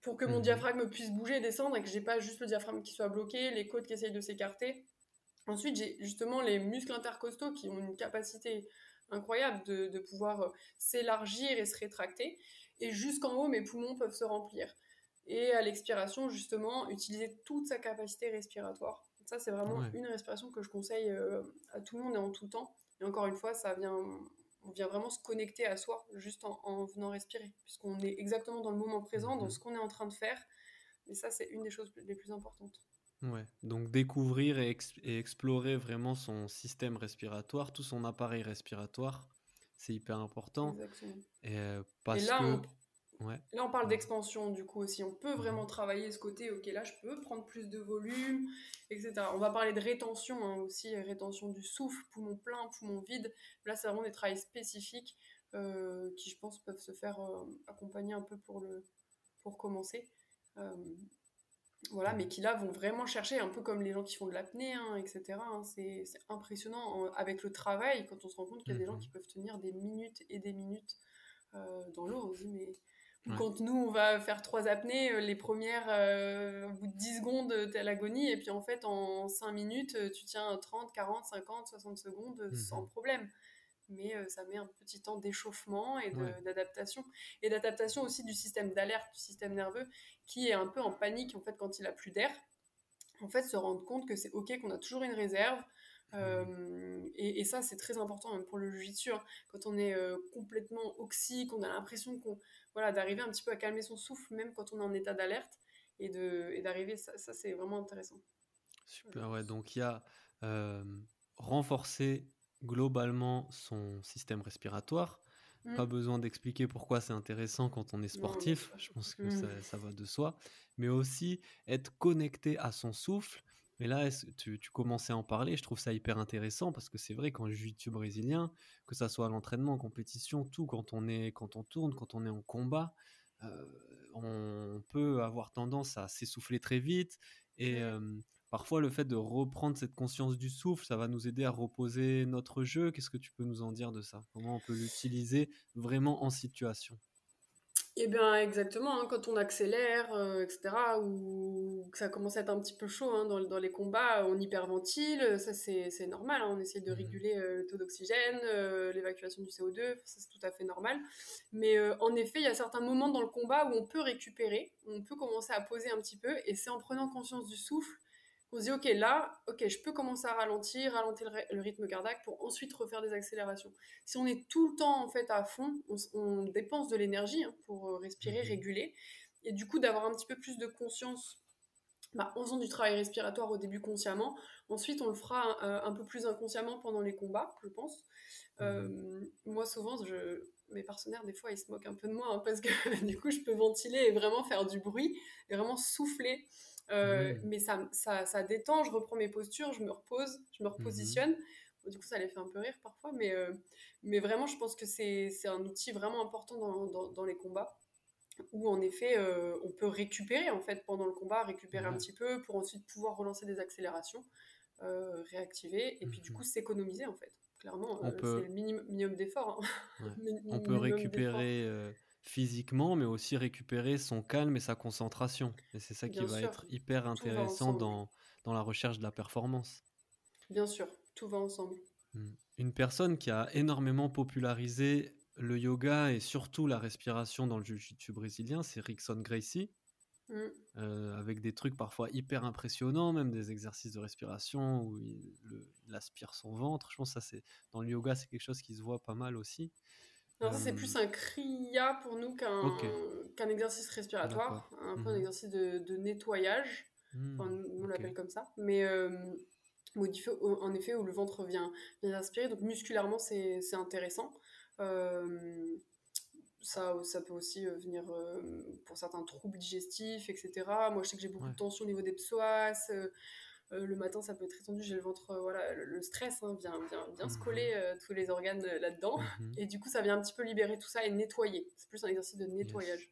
pour que mon mhm. diaphragme puisse bouger et descendre et que j'ai pas juste le diaphragme qui soit bloqué, les côtes qui essayent de s'écarter. Ensuite, j'ai justement les muscles intercostaux qui ont une capacité incroyable de, de pouvoir euh, s'élargir et se rétracter. Et jusqu'en haut, mes poumons peuvent se remplir et à l'expiration, justement, utiliser toute sa capacité respiratoire. Ça, c'est vraiment une respiration que je conseille euh, à tout le monde et en tout temps. Et encore une fois, ça vient, on vient vraiment se connecter à soi juste en, venant respirer, puisqu'on est exactement dans le moment présent, dans mhm. ce qu'on est en train de faire. Et ça, c'est une des choses les plus importantes. Ouais, donc découvrir et, explorer vraiment son système respiratoire, tout son appareil respiratoire, c'est hyper important. Exactement. Et, euh, parce que... Là, on parle d'expansion du coup aussi. On peut vraiment mhm. travailler ce côté, ok, là, je peux prendre plus de volume, etc. On va parler de rétention hein, aussi, rétention du souffle, poumon plein, poumon vide. Là, c'est vraiment des travails spécifiques euh, qui, je pense, peuvent se faire euh, accompagner un peu pour, le, pour commencer. Euh, voilà, mais qui là vont vraiment chercher, un peu comme les gens qui font de l'apnée, hein, etc. Hein. c'est impressionnant avec le travail, quand on se rend compte qu'il y a des gens mhm. qui peuvent tenir des minutes et des minutes dans l'eau. On se dit, mais quand nous, on va faire trois apnées, euh, les premières, euh, au bout de 10 secondes, tu es à l'agonie. Et puis en fait, en 5 minutes, euh, tu tiens 30, 40, 50, 60 secondes mhm. sans problème. Mais ça met un petit temps d'échauffement et d'adaptation. Et d'adaptation aussi du système d'alerte, du système nerveux, qui est un peu en panique en fait quand il a plus d'air. En fait, se rendre compte que c'est OK, qu'on a toujours une réserve, mhm. et, ça, c'est très important même pour le jiu hein. Quand on est complètement oxy, qu'on a l'impression qu'on voilà, d'arriver un petit peu à calmer son souffle, même quand on est en état d'alerte, et, de, et d'arriver, ça, ça c'est vraiment intéressant. Super, ouais, donc il y a euh, renforcer globalement son système respiratoire. Mmh. Pas besoin d'expliquer pourquoi c'est intéressant quand on est sportif, je pense que mmh. ça, ça, va de soi, mais aussi être connecté à son souffle. Mais là, tu, tu, commençais à en parler, je trouve ça hyper intéressant parce que c'est vrai qu'en jiu-jitsu brésilien, que ça soit à l'entraînement, en compétition, tout, quand on, est, quand on tourne, quand on est en combat, euh, on peut avoir tendance à s'essouffler très vite. Et parfois, le fait de reprendre cette conscience du souffle, ça va nous aider à reposer notre jeu. Qu'est-ce que tu peux nous en dire de ça? Comment on peut l'utiliser vraiment en situation? Eh bien, exactement, hein, quand on accélère, euh, etc., ou que ça commence à être un petit peu chaud hein, dans, dans, les combats, on hyperventile, ça c'est normal, hein, on essaie de mmh réguler euh, le taux d'oxygène, euh, l'évacuation du CO2, ça c'est tout à fait normal. Mais en effet, il y a certains moments dans le combat où on peut récupérer, on peut commencer à poser un petit peu, et c'est en prenant conscience du souffle on se dit, ok, là, ok, je peux commencer à ralentir, ralentir le, rythme cardiaque pour ensuite refaire des accélérations. Si on est tout le temps en fait à fond, on, dépense de l'énergie hein, pour euh, respirer, mhm. réguler, et du coup d'avoir un petit peu plus de conscience bah, en faisant du travail respiratoire au début consciemment. Ensuite, on le fera euh, un peu plus inconsciemment pendant les combats, je pense. Mhm. Euh, moi, souvent, je, mes partenaires, des fois, ils se moquent un peu de moi hein, parce que du coup, je peux ventiler et vraiment faire du bruit et vraiment souffler. Euh, mais ça, ça, ça, détend, je reprends mes postures, je me repose, je me repositionne. Mhm. du coup, ça les fait un peu rire parfois, mais, euh, mais vraiment, je pense que c'est un outil vraiment important dans, dans, les combats où en effet euh, on peut récupérer en fait pendant le combat, récupérer un petit peu pour ensuite pouvoir relancer des accélérations, réactiver et puis du mhm. coup s'économiser en fait. Clairement, c'est le minimum, d'effort. Hein. on peut récupérer physiquement, mais aussi récupérer son calme et sa concentration. Et c'est ça qui va être hyper intéressant dans, dans la recherche de la performance. Bien sûr, tout va ensemble. Hmm. Une personne qui a énormément popularisé le yoga et surtout la respiration dans le jiu-jitsu brésilien, c'est Rickson Gracie. Hmm. Euh, avec des trucs parfois hyper impressionnants, même des exercices de respiration où il, aspire son ventre. Je pense que ça, c'est dans le yoga, c'est quelque chose qui se voit pas mal aussi. Non, ça c'est plus un kriya pour nous qu'un qu'un exercice respiratoire, un peu un mhm. exercice de, de nettoyage, hmm, on l'appelle comme ça, mais euh, modifié en effet où le ventre vient, vient inspirer, donc musculairement c'est intéressant. ça, ça peut aussi venir pour certains troubles digestifs, etc. Moi, je sais que j'ai beaucoup de tension au niveau des psoas. Le matin, ça peut être très tendu. J'ai le ventre, voilà, le, stress hein, vient, vient, vient se mmh coller tous les organes là-dedans. Mmh et du coup, ça vient un petit peu libérer tout ça et nettoyer. C'est plus un exercice de nettoyage.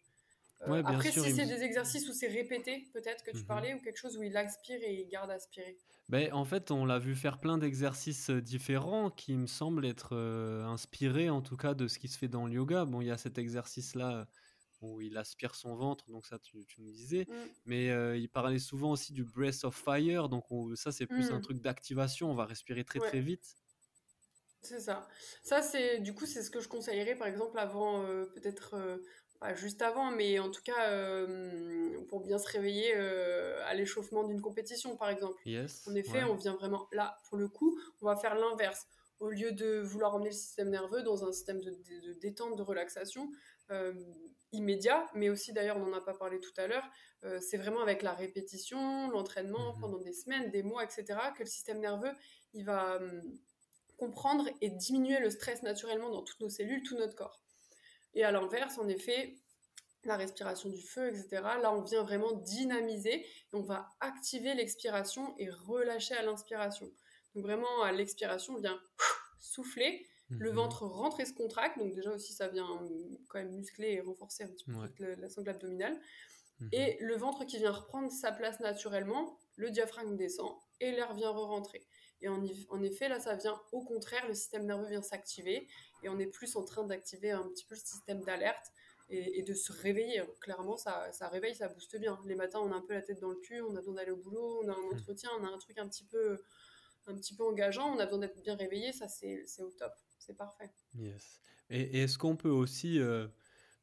après, si c'est des exercices où c'est répété, peut-être que tu mmh parlais, ou quelque chose où il aspire et il garde aspirer. Ben, en fait, on l'a vu faire plein d'exercices différents qui me semblent être inspirés, en tout cas, de ce qui se fait dans le yoga. Bon, il y a cet exercice-là où il aspire son ventre, donc ça, tu, tu me disais. Mmh. Mais il parlait souvent aussi du breath of fire, donc ça, c'est plus un mmh. truc d'activation. On va respirer très, très vite. C'est ça. Ça, c'est du coup, c'est ce que je conseillerais, par exemple, avant, peut-être juste avant, mais en tout cas euh, pour bien se réveiller euh, à l'échauffement d'une compétition, par exemple. en effet, on vient vraiment là, pour le coup, on va faire l'inverse. Au lieu de vouloir emmener le système nerveux dans un système de, détente, de relaxation euh, immédiat, mais aussi d'ailleurs, on n'en a pas parlé tout à l'heure, c'est vraiment avec la répétition, l'entraînement mhm. pendant des semaines, des mois, etc., que le système nerveux, il va hum, comprendre et diminuer le stress naturellement dans toutes nos cellules, tout notre corps. Et à l'inverse, en effet, la respiration du feu, etc. Là, on vient vraiment dynamiser et on va activer l'expiration et relâcher à l'inspiration. Donc vraiment, à l'expiration, on vient souffler, le mhm. ventre rentre et se contracte. Donc déjà aussi, ça vient quand même muscler et renforcer un petit peu la sangle abdominale. Mhm. Et le ventre qui vient reprendre sa place naturellement, le diaphragme descend et l'air vient re-rentrer. Et en, en, effet, là, ça vient au contraire, le système nerveux vient s'activer et on est plus en train d'activer un petit peu le système d'alerte et, de se réveiller. Clairement, ça, ça, réveille, ça booste bien. Les matins, on a un peu la tête dans le cul, on a besoin d'aller au boulot, on a un hmm. entretien, on a un truc un petit peu, un petit peu engageant, on a besoin d'être bien réveillé, ça c'est au top, c'est parfait. Yes. Et, est-ce qu'on peut aussi, euh,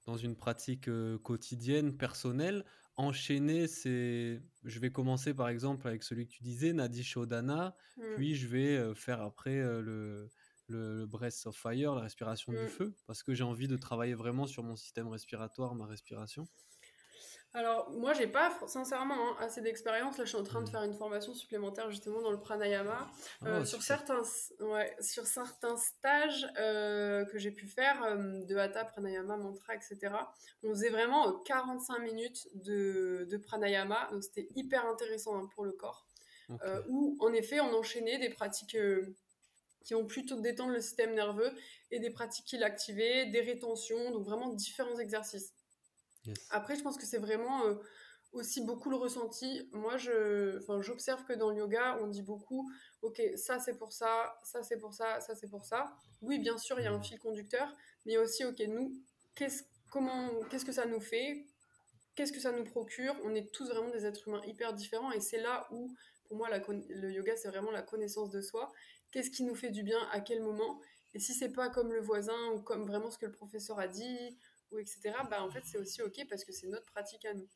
dans une pratique euh, quotidienne, personnelle, enchaîner ces... Je vais commencer par exemple avec celui que tu disais, Nadi Shodana, hmm. puis je vais euh, faire après le le, breath of fire, la respiration du mm. feu, parce que j'ai envie de travailler vraiment sur mon système respiratoire, ma respiration alors, moi, j'ai pas sincèrement hein, assez d'expérience. Là, je suis en train de mm. faire une formation supplémentaire justement dans le pranayama. Ah, euh, sur, certains, ouais, sur certains stages euh, que j'ai pu faire euh, de hatha, pranayama, mantra, etc., on faisait vraiment 45 minutes de, de pranayama. Donc, c'était hyper intéressant hein, pour le corps. où, en effet, on enchaînait des pratiques qui vont plutôt détendre le système nerveux et des pratiques qui l'activaient, des rétentions, donc vraiment différents exercices. Après, je pense que c'est vraiment euh, aussi beaucoup le ressenti. Moi, je, j'observe que dans le yoga, on dit beaucoup, ok, ça c'est pour ça, ça c'est pour ça, ça c'est pour ça. Oui, bien sûr, il y a un mm. fil conducteur, mais aussi, ok, nous, qu'est-ce, comment, qu'est-ce que ça nous fait? Qu'est-ce que ça nous procure? On est tous vraiment des êtres humains hyper différents et c'est là où, pour moi, le yoga, c'est vraiment la connaissance de soi qu'est-ce qui nous fait du bien, à quel moment? Et si c'est pas comme le voisin ou comme vraiment ce que le professeur a dit, ou etc., bah en fait c'est aussi ok parce que c'est notre pratique à nous.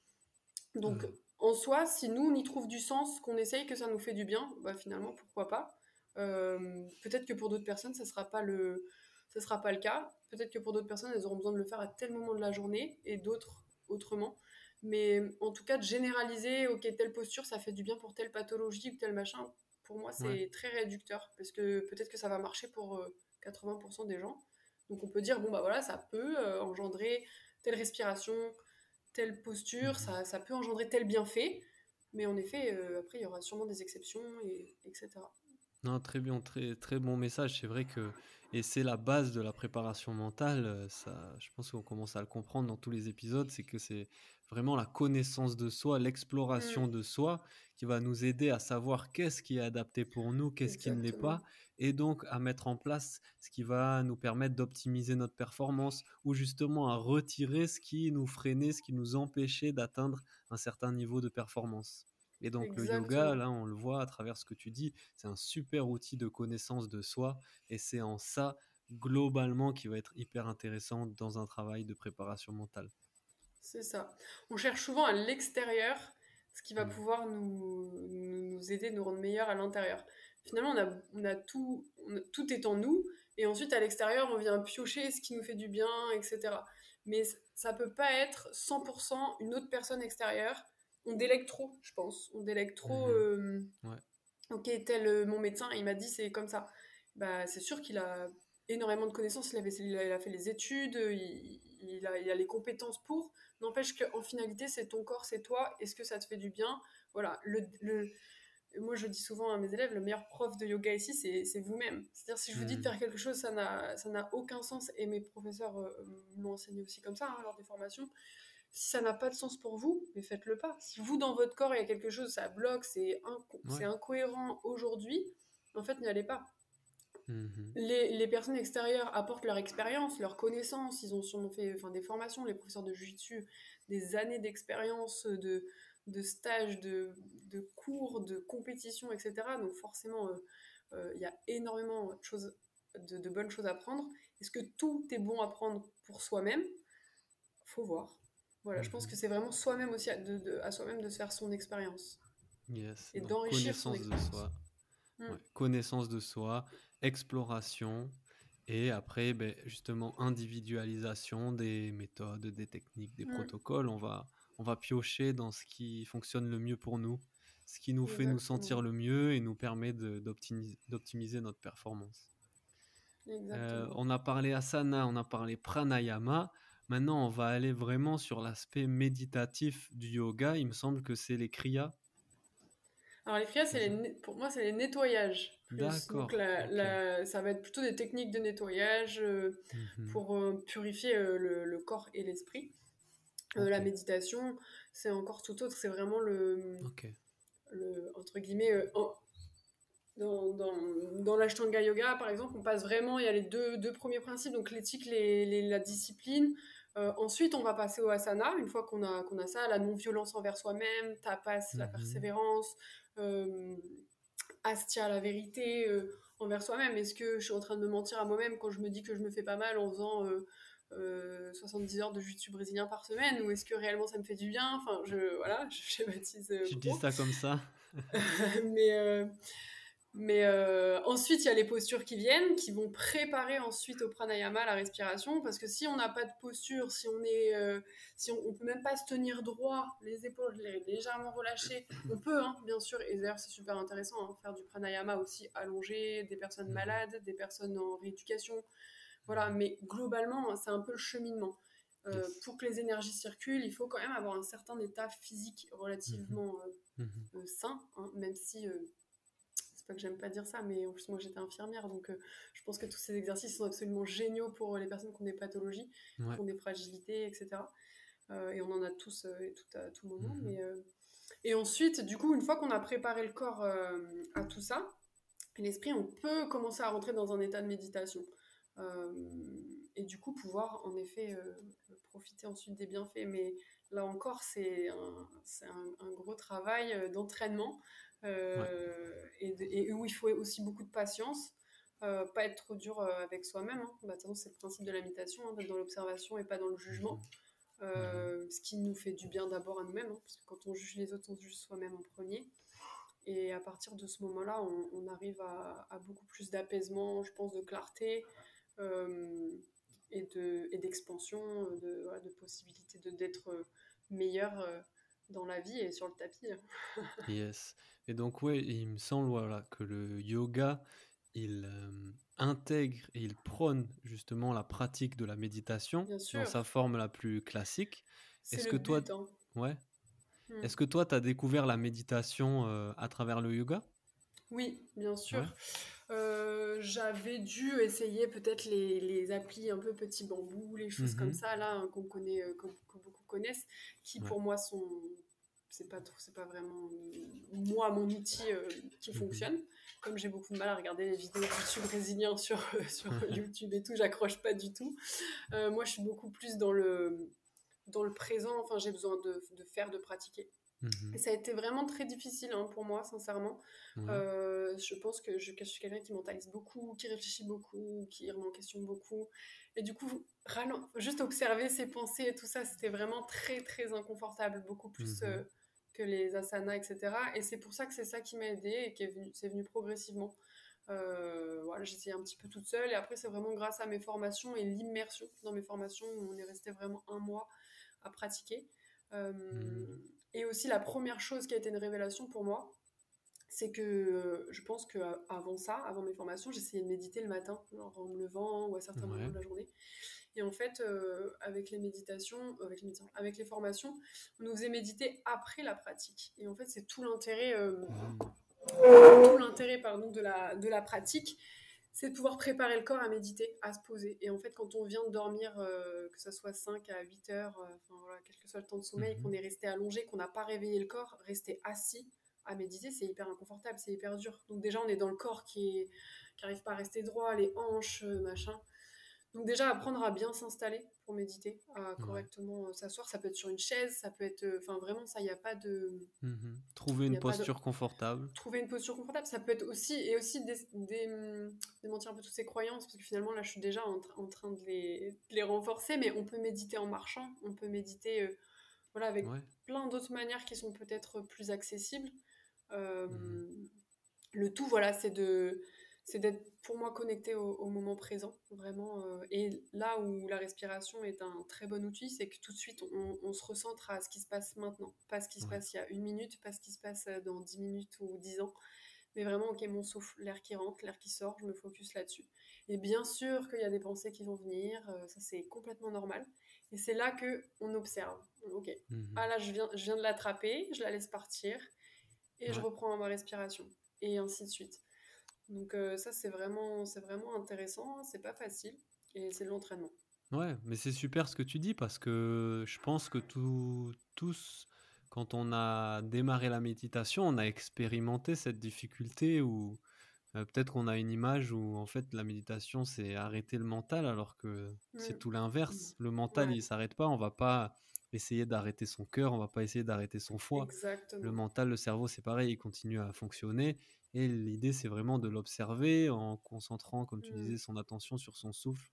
Donc mmh. en soi, si nous on y trouve du sens, qu'on essaye que ça nous fait du bien, bah finalement pourquoi pas. Euh, peut-être que pour d'autres personnes ça sera pas le, ça sera pas le cas. Peut-être que pour d'autres personnes elles auront besoin de le faire à tel moment de la journée et d'autres autrement. Mais en tout cas de généraliser, ok telle posture ça fait du bien pour telle pathologie ou tel machin, pour moi, c'est très réducteur parce que peut-être que ça va marcher pour 80% euh, des gens. Donc on peut dire, bon, bah voilà, ça peut euh, engendrer telle respiration, telle posture, ça, ça, peut engendrer tel bienfait. Mais en effet, euh, après, il y aura sûrement des exceptions, et, etc. Non, très bien, très, très bon message. C'est vrai que, et c'est la base de la préparation mentale, ça, je pense qu'on commence à le comprendre dans tous les épisodes, c'est que c'est vraiment la connaissance de soi, l'exploration mmh. de soi qui va nous aider à savoir qu'est-ce qui est adapté pour nous, qu'est-ce qui ne l'est pas, et donc à mettre en place ce qui va nous permettre d'optimiser notre performance ou justement à retirer ce qui nous freinait, ce qui nous empêchait d'atteindre un certain niveau de performance. Et donc le yoga, là, on le voit à travers ce que tu dis, c'est un super outil de connaissance de soi, et c'est en ça globalement qui va être hyper intéressant dans un travail de préparation mentale. C'est ça. On cherche souvent à l'extérieur ce qui va mm. pouvoir nous, nous, aider, nous rendre meilleurs à l'intérieur. Finalement, on a, on a tout, tout est en nous, et ensuite à l'extérieur, on vient piocher ce qui nous fait du bien, etc. Mais ça peut pas être 100% une autre personne extérieure. On délègue trop, je pense. On délègue trop. Mm-hmm. Euh, ok, tel euh, mon médecin, il m'a dit c'est comme ça. Bah, c'est sûr qu'il a énormément de connaissances, il, avait, il a, fait les études, il, il, a, il, a, les compétences pour. N'empêche qu'en finalité, c'est ton corps, c'est toi. Est-ce que ça te fait du bien Voilà. Le, le, moi, je dis souvent à mes élèves, le meilleur prof de yoga ici, c'est vous-même. C'est-à-dire, si je vous dis de hmm. faire quelque chose, ça n'a aucun sens. Et mes professeurs euh, m'ont enseigné aussi comme ça hein, lors des formations. Si ça n'a pas de sens pour vous, mais faites-le pas. Si vous, dans votre corps, il y a quelque chose, ça bloque, c'est inco incohérent aujourd'hui, en fait, n'y allez pas. Mhm. Les, les, personnes extérieures apportent leur expérience, leur connaissance. Ils ont sûrement fait enfin, des formations, les professeurs de jiu-jitsu, des années d'expérience, de, de stages, de, de, cours, de compétitions, etc. Donc forcément, euh, euh, il y a énormément de, choses, de, de, bonnes choses à prendre. Est-ce que tout est bon à prendre pour soi-même? Faut voir. Voilà, je pense mhm. que c'est vraiment soi-même aussi à, à soi-même de se faire son expérience. Yes. Et d'enrichir son expérience. De soi. Hmm. connaissance de soi, exploration et après, ben, justement, individualisation des méthodes, des techniques, des hmm. protocoles. On va, on va piocher dans ce qui fonctionne le mieux pour nous, ce qui nous fait nous sentir le mieux et nous permet d'optimiser notre performance. Euh, on a parlé asana, on a parlé pranayama. Maintenant, on va aller vraiment sur l'aspect méditatif du yoga. Il me semble que c'est les kriyas. Alors les kriyas, pour moi, c'est les nettoyages. D'accord. Donc ça va être plutôt des techniques de nettoyage euh, mhm. pour euh, purifier le, corps et l'esprit. Euh, la méditation, c'est encore tout autre. C'est vraiment le, le entre guillemets, euh, dans, dans, dans l'Ashtanga Yoga, par exemple, on passe vraiment, il y a les deux, deux premiers principes, donc l'éthique, les, la discipline. Euh, ensuite, on va passer au asana, une fois qu'on a, qu'on a ça, la non-violence envers soi-même, tapas, la mhm. persévérance, astia, la vérité envers soi-même. Est-ce que je suis en train de me mentir à moi-même quand je me dis que je me fais pas mal en faisant 70 euh, heures de jiu-jitsu brésilien par semaine? Ou est-ce que réellement ça me fait du bien? Enfin, je, voilà, je schématise. Euh, tu dis ça comme ça. mais euh, mais ensuite, il y a les postures qui viennent, qui vont préparer ensuite au pranayama la respiration, parce que si on n'a pas de posture, si on est, si on, on, peut même pas se tenir droit, les épaules légèrement relâchées, on peut, hein, bien sûr. Et d'ailleurs, c'est super intéressant, hein, faire du pranayama aussi allongé, des personnes mmh. malades, des personnes en rééducation, voilà, mais globalement, c'est un peu le cheminement. Euh, pour que les énergies circulent, il faut quand même avoir un certain état physique relativement mhm. Euh, mhm. euh, sain, hein, même si c'est pas que j'aime pas dire ça, mais en plus moi j'étais infirmière, donc je pense que tous ces exercices sont absolument géniaux pour les personnes qui ont des pathologies, qui ont des fragilités, etc. et on en a tous et tout à tout moment. Mhm. Mais, et ensuite, du coup, une fois qu'on a préparé le corps à tout ça, l'esprit, on peut commencer à rentrer dans un état de méditation. Euh, et du coup pouvoir en effet euh, profiter ensuite des bienfaits. Mais là encore, c'est un, un, gros travail euh, d'entraînement et, où il faut aussi beaucoup de patience. pas être trop dur avec soi-même. Hein. Bah, c'est le principe de la méditation, hein, d'être dans l'observation et pas dans le jugement. Mhm. ce qui nous fait du bien d'abord à nous-mêmes, hein, parce que quand on juge les autres, on se juge soi-même en premier. Et à partir de ce moment-là, on, arrive à, à, beaucoup plus d'apaisement, je pense, de clarté, euh, et de et d'expansion, de, de possibilité de d'être meilleur euh, dans la vie et sur le tapis. yes. Et donc ouais, il me semble voilà que le yoga il euh, intègre et il prône justement la pratique de la méditation dans sa forme la plus classique. Est-ce que toi hein. ouais hmm. Est-ce que toi tu as découvert la méditation à travers le yoga? Oui, bien sûr. Euh, j'avais dû essayer peut-être les, les, applis un peu petit bambou, les choses comme mhm. ça là hein, qu'on connaît, euh, que, beaucoup connaissent, qui pour moi sont c'est pas c'est pas vraiment moi mon outil euh, qui mhm. fonctionne. Comme j'ai beaucoup de mal à regarder les vidéos YouTube brésiliens sur sur YouTube et tout, j'accroche pas du tout. moi, je suis beaucoup plus dans le dans le présent. Enfin, j'ai besoin de, de faire, de pratiquer. Et ça a été vraiment très difficile hein, pour moi, sincèrement. Euh, je pense que je, suis quelqu'un qui mentalise beaucoup, qui réfléchit beaucoup, qui remet en question beaucoup. Et du coup, juste observer ses pensées et tout ça, c'était vraiment très, très inconfortable, beaucoup plus mhm. euh, que les asanas, etc. Et c'est pour ça que c'est ça qui m'a aidé et qui est venu, c'est venu progressivement. Euh, voilà, essayé un petit peu toute seule et après c'est vraiment grâce à mes formations et l'immersion dans mes formations où on est resté vraiment un mois à pratiquer. Mhm. Et aussi, la première chose qui a été une révélation pour moi, c'est que je pense qu'avant ça, avant mes formations, j'essayais de méditer le matin, en me levant ou à certains moments de la journée. Et en fait, avec les méditations, avec les, avec les formations, on nous faisait méditer après la pratique. Et en fait, c'est tout l'intérêt, mmh. tout l'intérêt pardon de la de la pratique, c'est de pouvoir préparer le corps à méditer, à se poser. Et en fait, quand on vient de dormir, que ce soit 5 à 8 heures, enfin voilà, quel que soit le temps de sommeil, mmh qu'on est resté allongé, qu'on n'a pas réveillé le corps, rester assis à méditer, c'est hyper inconfortable, c'est hyper dur. Donc déjà, on est dans le corps qui n'arrive pas à rester droit, les hanches, euh, machin. Donc déjà, apprendre à bien s'installer pour méditer, à correctement euh, s'asseoir. Ça peut être sur une chaise, ça peut être... Euh, enfin, vraiment, ça, il n'y a pas de... Mmh Trouver une posture confortable. Trouver une posture confortable, ça peut être aussi... Et aussi démentir un peu toutes ces croyances, parce que finalement, là, je suis déjà en, train de les, les, renforcer, mais on peut méditer en marchant, on peut méditer... voilà, avec plein d'autres manières qui sont peut-être plus accessibles. Euh, mmh le tout, voilà, c'est de c'est d'être pour moi connecté au, moment présent, vraiment. Euh, et là où la respiration est un très bon outil, c'est que tout de suite, on, se recentre à ce qui se passe maintenant. Pas ce qui se passe il y a une minute, pas ce qui se passe euh, dans dix minutes ou dix ans. Mais vraiment, ok, mon souffle, l'air qui rentre, l'air qui sort, je me focus là-dessus. Et bien sûr qu'il y a des pensées qui vont venir, ça c'est complètement normal. Et c'est là que on observe. Ok, mmh ah là, je viens, je viens de l'attraper, je la laisse partir et je reprends ma respiration et ainsi de suite. Donc euh, ça c'est vraiment c'est vraiment intéressant, hein, c'est pas facile et c'est de l'entraînement. Ouais, mais c'est super ce que tu dis parce que je pense que tous quand on a démarré la méditation, on a expérimenté cette difficulté où euh, peut-être qu'on a une image où en fait la méditation c'est arrêter le mental alors que c'est mmh. tout l'inverse. Le mental il s'arrête pas, on va pas essayer d'arrêter son cœur, on va pas essayer d'arrêter son foie. Le mental, le cerveau, c'est pareil, il continue à fonctionner. Et l'idée, c'est vraiment de l'observer en concentrant, comme tu mmh. disais, son attention sur son souffle.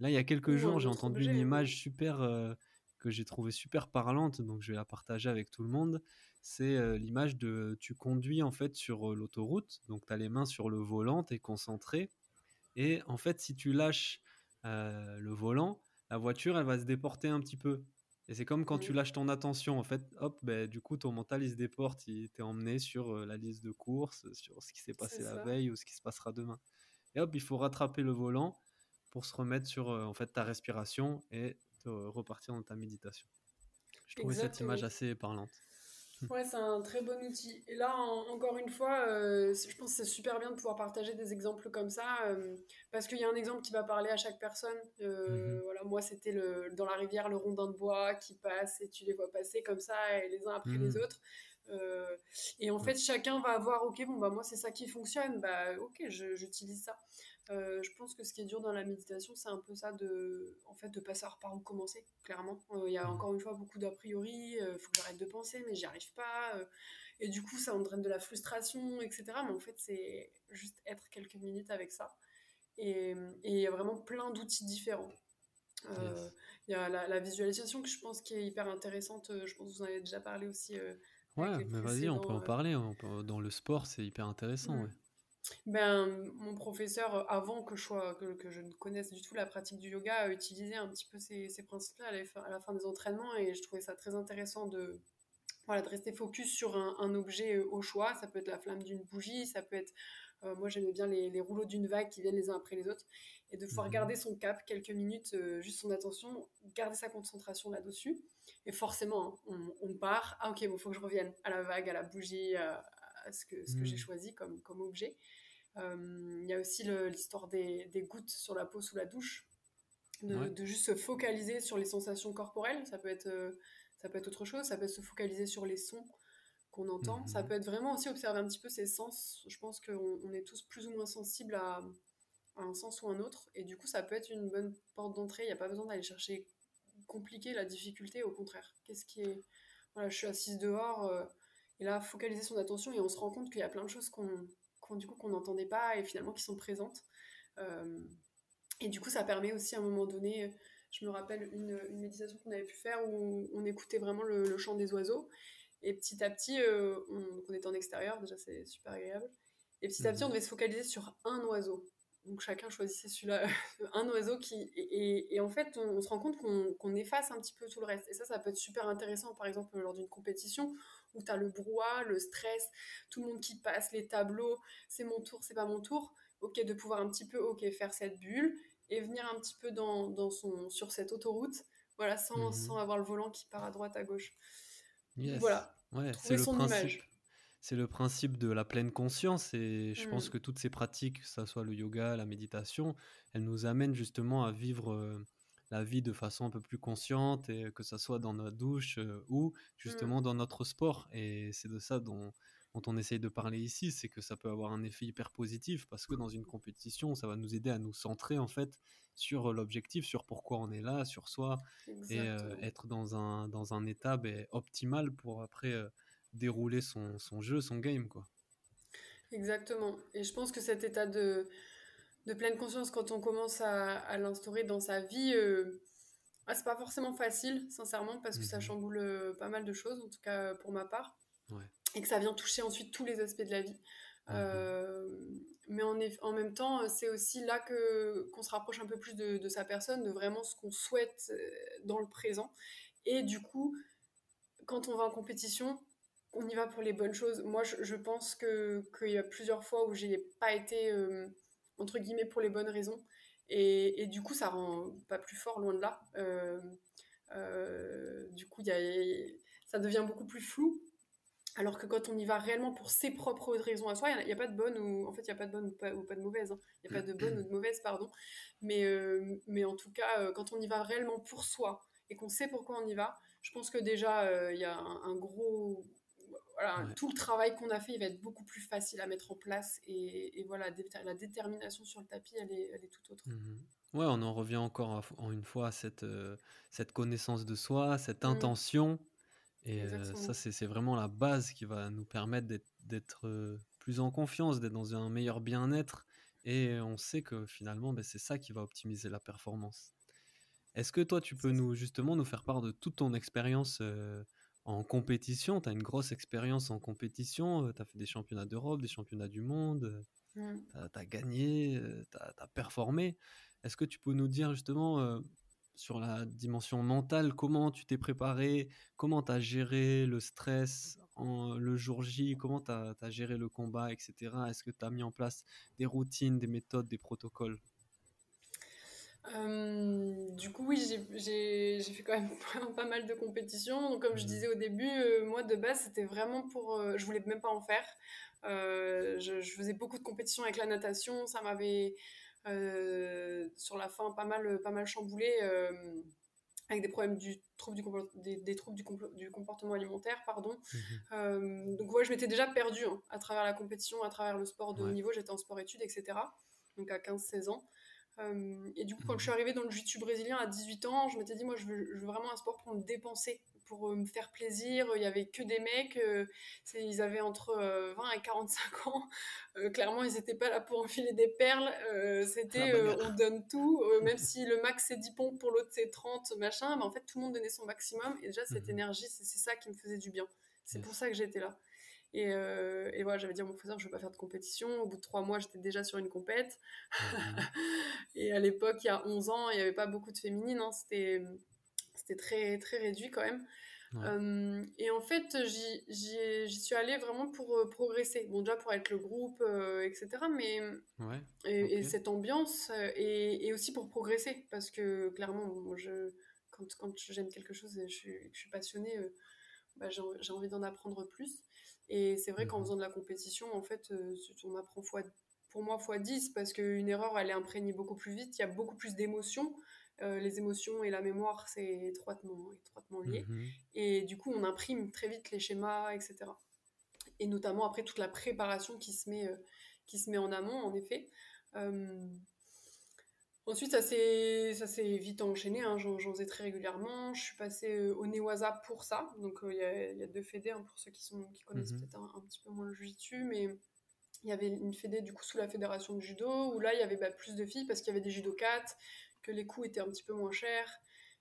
Là, il y a quelques jours, j'ai entendu une image super euh, que j'ai trouvée super parlante, donc je vais la partager avec tout le monde. C'est euh, l'image de tu conduis en fait sur euh, l'autoroute, donc tu as les mains sur le volant, tu es concentré. Et en fait, si tu lâches le volant, la voiture, elle va se déporter un petit peu. Et c'est comme quand tu lâches ton attention, en fait, hop, ben, du coup, ton mental, il se déporte, il t'est emmené sur la liste de courses, sur ce qui s'est passé la veille ou ce qui se passera demain. Et hop, il faut rattraper le volant pour se remettre sur en fait, ta respiration et repartir dans ta méditation. Je trouvais cette image assez parlante. Ouais, c'est un très bon outil. Et là, encore une fois, euh, je pense que c'est super bien de pouvoir partager des exemples comme ça, euh, parce qu'il y a un exemple qui va parler à chaque personne. Euh, mhm. Voilà, moi, c'était le, dans la rivière le rondin de bois qui passe et tu les vois passer comme ça, et les uns après les mhm. autres. et en fait, chacun va avoir, ok, bon, bah moi, c'est ça qui fonctionne, bah ok, j'utilise ça. Euh, je pense que ce qui est dur dans la méditation, c'est un peu ça de, en fait, de pas savoir par où commencer, clairement. Euh, il y a mmh. encore une fois beaucoup d'a priori, il euh, faut que j'arrête de penser, mais j'y arrive pas. et du coup, ça entraîne de la frustration, etc. Mais en fait, c'est juste être quelques minutes avec ça. Et il y a vraiment plein d'outils différents. Il y a la, visualisation que je pense qui est hyper intéressante. Je pense que vous en avez déjà parlé aussi. ouais, mais vas-y, on peut en parler. dans le sport, c'est hyper intéressant. Mmh. Ouais. Ben, mon professeur, euh, avant que je, sois, que, je ne connaisse du tout la pratique du yoga, utilisait un petit peu ces, ces principes-là à, la fin des entraînements et je trouvais ça très intéressant de, voilà, de rester focus sur un, objet euh, au choix. Ça peut être la flamme d'une bougie, ça peut être, euh, moi j'aimais bien les, rouleaux d'une vague qui viennent les uns après les autres, et de pouvoir mmh garder son cap quelques minutes, juste son attention, garder sa concentration là-dessus. Et forcément, hein, on, part, ah ok, bon, faut que je revienne à la vague, à la bougie, à, ce que, ce que j'ai mmh. choisi comme, comme objet. Euh, il y a aussi l'histoire des, des, gouttes sur la peau sous la douche, de, juste se focaliser sur les sensations corporelles. Ça peut être, euh, ça peut être autre chose, ça peut être se focaliser sur les sons qu'on entend. Ça mmh. peut être vraiment aussi observer un petit peu ses sens. Je pense qu'on on est tous plus ou moins sensibles à, un sens ou un autre. Et du coup, ça peut être une bonne porte d'entrée. Il n'y a pas besoin d'aller chercher compliqué la difficulté. Au contraire, qu'est-ce qui est... Voilà, je suis assise dehors. Euh, et là, focaliser son attention et on se rend compte qu'il y a plein de choses qu'on du coup qu'on n'entendait pas et finalement qui sont présentes. Euh, et du coup, ça permet aussi à un moment donné, je me rappelle une, méditation qu'on avait pu faire où on écoutait vraiment le, chant des oiseaux. Et petit à petit, euh, on, était en extérieur, déjà c'est super agréable. Et petit à petit, on mhm. devait se focaliser sur un oiseau. donc chacun choisissait celui-là, un oiseau qui. Et, en fait, on, se rend compte qu'on efface un petit peu tout le reste. Et ça, ça peut être super intéressant, par exemple, lors d'une compétition où tu as le brouhaha, le stress, tout le monde qui passe, les tableaux, c'est mon tour, c'est pas mon tour. Ok, de pouvoir un petit peu, ok, faire cette bulle et venir un petit peu dans, dans son, sur cette autoroute, voilà, sans, mmh sans, avoir le volant qui part à droite, à gauche. Voilà. Ouais, c'est le principe c'est le principe de la pleine conscience et je pense mmh. que toutes ces pratiques, que ce soit le yoga, la méditation, elles nous amènent justement à vivre la vie de façon un peu plus consciente et que ce soit dans notre douche ou mmh. justement dans notre sport. Et c'est de ça dont, on essaye de parler ici, c'est que ça peut avoir un effet hyper positif parce que dans une compétition, ça va nous aider à nous centrer en fait sur l'objectif, sur pourquoi on est là, sur soi et être dans un, dans un état ben, optimal pour après dérouler son, son, jeu, son game, quoi. Exactement. Et je pense que cet état de, de pleine conscience, quand on commence à, à l'instaurer dans sa vie, euh, ah, c'est pas forcément facile, sincèrement, parce que ça mhm. chamboule euh, pas mal de choses, en tout cas pour ma part. Et que ça vient toucher ensuite tous les aspects de la vie. Mhm. Euh, mais en, en, même temps, c'est aussi là que qu'on se rapproche un peu plus de, de sa personne, de vraiment ce qu'on souhaite dans le présent. Et du coup, quand on va en compétition, on y va pour les bonnes choses. Moi, je, pense qu'il y a plusieurs fois où j'ai pas été, euh, entre guillemets, pour les bonnes raisons. Et, du coup, ça rend pas plus fort, loin de là. Euh, euh, du coup, y a, ça devient beaucoup plus flou. Alors que quand on y va réellement pour ses propres raisons à soi, il n'y a, pas de bonne ou en fait il n'y a pas de bonne ou pas, de mauvaise. Hein. Il n'y a pas de bonne ou de mauvaise, pardon. Mais, mais en tout cas, quand on y va réellement pour soi et qu'on sait pourquoi on y va, je pense que déjà il y a un, gros voilà, tout le travail qu'on a fait, il va être beaucoup plus facile à mettre en place. Et, voilà, la détermination sur le tapis, elle est, elle est tout autre. Mmh ouais, on en revient encore en une fois à cette, euh, cette connaissance de soi, cette mmh. intention. Et euh, ça, c'est vraiment la base qui va nous permettre d'être euh, plus en confiance, d'être dans un meilleur bien-être. Et on sait que finalement, ben, c'est ça qui va optimiser la performance. Est-ce que toi, tu peux nous justement nous faire part de toute ton expérience en compétition, tu as une grosse expérience en compétition, tu as fait des championnats d'Europe, des championnats du monde, mmh. tu as, gagné, tu as, performé. Est-ce que tu peux nous dire justement sur la dimension mentale, comment tu t'es préparé, comment tu as géré le stress en, le jour J, comment tu as, as, géré le combat, etc. Est-ce que tu as mis en place des routines, des méthodes, des protocoles? Euh, du coup, oui, j'ai fait quand même pas mal de compétitions. Donc, comme je mmh. disais au début, euh, moi de base, c'était vraiment pour. Euh, je voulais même pas en faire. Je, je, faisais beaucoup de compétitions avec la natation. Ça m'avait, sur la fin, pas mal, pas mal chamboulé avec des problèmes du trouble du des, des, troubles du, du, comportement alimentaire pardon mmh. donc ouais je m'étais déjà perdue hein, à travers la compétition à travers le sport de haut niveau j'étais en sport études etc donc à 15-16 ans euh, et du coup, quand je suis arrivée dans le jiu-jitsu brésilien à 18 ans, je m'étais dit, moi, je veux, vraiment un sport pour me dépenser, pour euh, me faire plaisir. Il y avait que des mecs, euh, ils avaient entre 20 et 45 ans. clairement, ils n'étaient pas là pour enfiler des perles. C'était, on donne tout, même si le max c'est 10 pompes, pour l'autre c'est 30, machin. Mais en fait, tout le monde donnait son maximum. Et déjà, cette mhm. énergie, c'est ça qui me faisait du bien. C'est pour ça que j'étais là. Euh, et, voilà, j'avais dit à mon professeur, je ne vais pas faire de compétition. Au bout de trois mois, j'étais déjà sur une compète. Mhm. et à l'époque, il y a 11 ans, il n'y avait pas beaucoup de féminines. Hein. C'était, c'était très, très réduit quand même. Euh, et en fait, j'y, suis allée vraiment pour euh, progresser. Bon, déjà pour être le groupe, etc. Mais et, cette ambiance, et, aussi pour progresser. Parce que clairement, je, quand, quand j'aime quelque chose et je je suis passionnée, bah, j'ai envie d'en apprendre plus. Et c'est vrai qu'en mmh faisant de la compétition, en fait, euh, on apprend fois, pour moi fois 10 parce qu'une erreur, elle est imprégnée beaucoup plus vite. Il y a beaucoup plus d'émotions. Euh, les émotions et la mémoire, c'est étroitement, étroitement lié. Mmh et du coup, on imprime très vite les schémas, etc. Et notamment après toute la préparation qui se met, euh, qui se met en amont, en effet. Ensuite, ça s'est vite enchaîné, hein. j'en faisais très régulièrement. Je suis passée euh, au Newaza pour ça. Donc, euh, il y, a deux fédés, hein, pour ceux qui, sont, qui connaissent mhm. peut-être un, petit peu moins le jiu mais il y avait une fédé du coup sous la fédération de judo, où là, il y avait bah, plus de filles parce qu'il y avait des judo 4, que les coûts étaient un petit peu moins chers,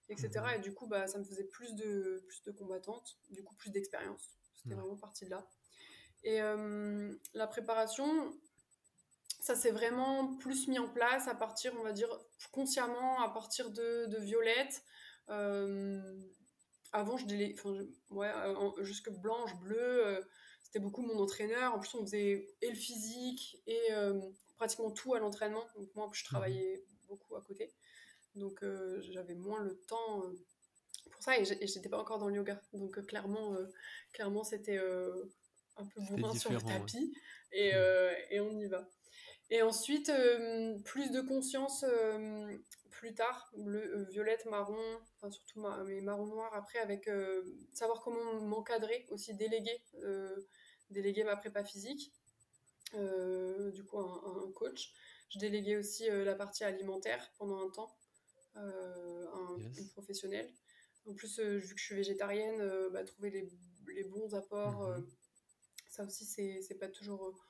etc. Mhm. Et du coup, bah, ça me faisait plus de, plus de combattantes, du coup, plus d'expérience. C'était vraiment parti de là. Et euh, la préparation, ça s'est vraiment plus mis en place à partir, on va dire, consciemment, à partir de, de Violette. avant, je déléguais, enfin, ouais, jusque blanche, bleue, c'était beaucoup mon entraîneur. En plus, on faisait et le physique et pratiquement tout à l'entraînement. Donc, moi, je travaillais beaucoup à côté. Donc, j'avais moins le temps pour ça et j'étais pas encore dans le yoga. Donc, clairement, clairement c'était un peu bourrin sur le tapis. Et, mmh. et on y va. Et ensuite, euh, plus de conscience euh, plus tard, bleu, euh, violette, marron, enfin surtout mais marron noir après, avec savoir comment m'encadrer, aussi déléguer, déléguer ma prépa physique, du coup un, coach. Je déléguais aussi la partie alimentaire pendant un temps, un, une professionnelle. En plus, vu que je suis végétarienne, bah, trouver les, les, bons apports, mmh ça aussi c'est pas toujours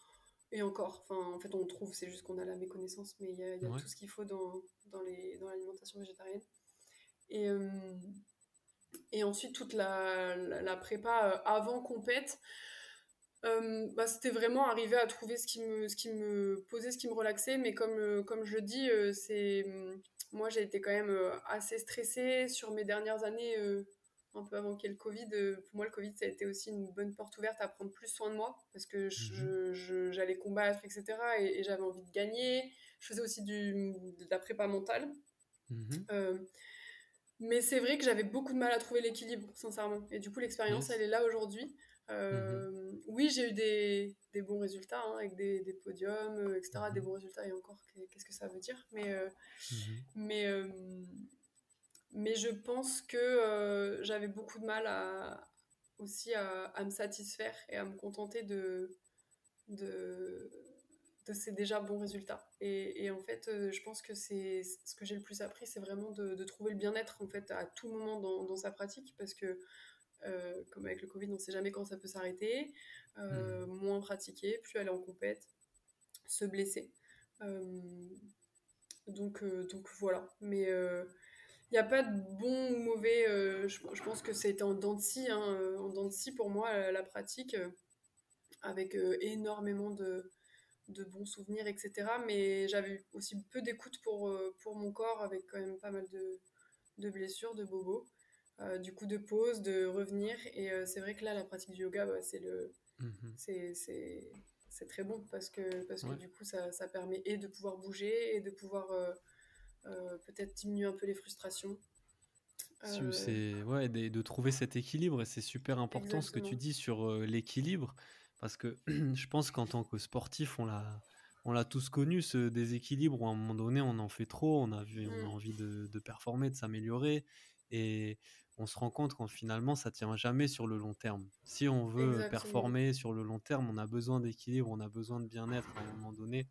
et encore, enfin, en fait, on trouve, c'est juste qu'on a la méconnaissance, mais il y a, tout ce qu'il faut dans, dans l'alimentation végétarienne. Et, euh, et ensuite, toute la, la, prépa euh, avant compète, euh, bah, c'était vraiment arriver à trouver ce qui, me, ce qui me posait, ce qui me relaxait, mais comme, comme je le dis, c'est moi j'ai été quand même assez stressée sur mes dernières années un peu avant qu'il y ait le Covid, euh, pour moi, le Covid, ça a été aussi une bonne porte ouverte à prendre plus soin de moi parce que mhm. j'allais combattre, etc. Et, j'avais envie de gagner. Je faisais aussi du, de la prépa mentale. Mhm. Euh, mais c'est vrai que j'avais beaucoup de mal à trouver l'équilibre, sincèrement. Et du coup, l'expérience, elle est là aujourd'hui. Euh, mhm. Oui, j'ai eu des, des, bons résultats hein, avec des, des, podiums, etc. Des bons résultats et encore, qu'est-ce que ça veut dire? Mais, mais mais je pense que euh, j'avais beaucoup de mal à, aussi à, me satisfaire et à me contenter de, de, de ces déjà bons résultats. Et, en fait, euh, je pense que c'est ce que j'ai le plus appris, c'est vraiment de, trouver le bien-être en fait à tout moment dans, sa pratique, parce que euh, comme avec le Covid, on ne sait jamais quand ça peut s'arrêter. Mmh. Moins pratiquer, plus aller en compète, se blesser. donc, donc voilà. Mais n'y a pas de bon ou mauvais. Euh, je, pense que c'était en dents hein, euh, en dents pour moi, la, pratique, euh, avec énormément de, de, bons souvenirs, etc. Mais j'avais aussi peu d'écoute pour, pour mon corps, avec quand même pas mal de, de blessures, de bobos. du coup, de pause, de revenir. Et c'est vrai que là, la pratique du yoga, bah, c'est le. Mmh c'est très bon parce que, parce que du coup, ça, ça, permet et de pouvoir bouger et de pouvoir peut-être diminuer un peu les frustrations. Euh, c'est ouais, de, trouver cet équilibre et c'est super important ce que tu dis sur euh, l'équilibre parce que je pense qu'en tant que sportif on l'a on l'a tous connu ce déséquilibre où à un moment donné on en fait trop, on a, vu, on a mm. envie de, de performer, de s'améliorer et on se rend compte qu'en finalement ça tient jamais sur le long terme. Si on veut performer sur le long terme, on a besoin d'équilibre, on a besoin de bien-être à un moment donné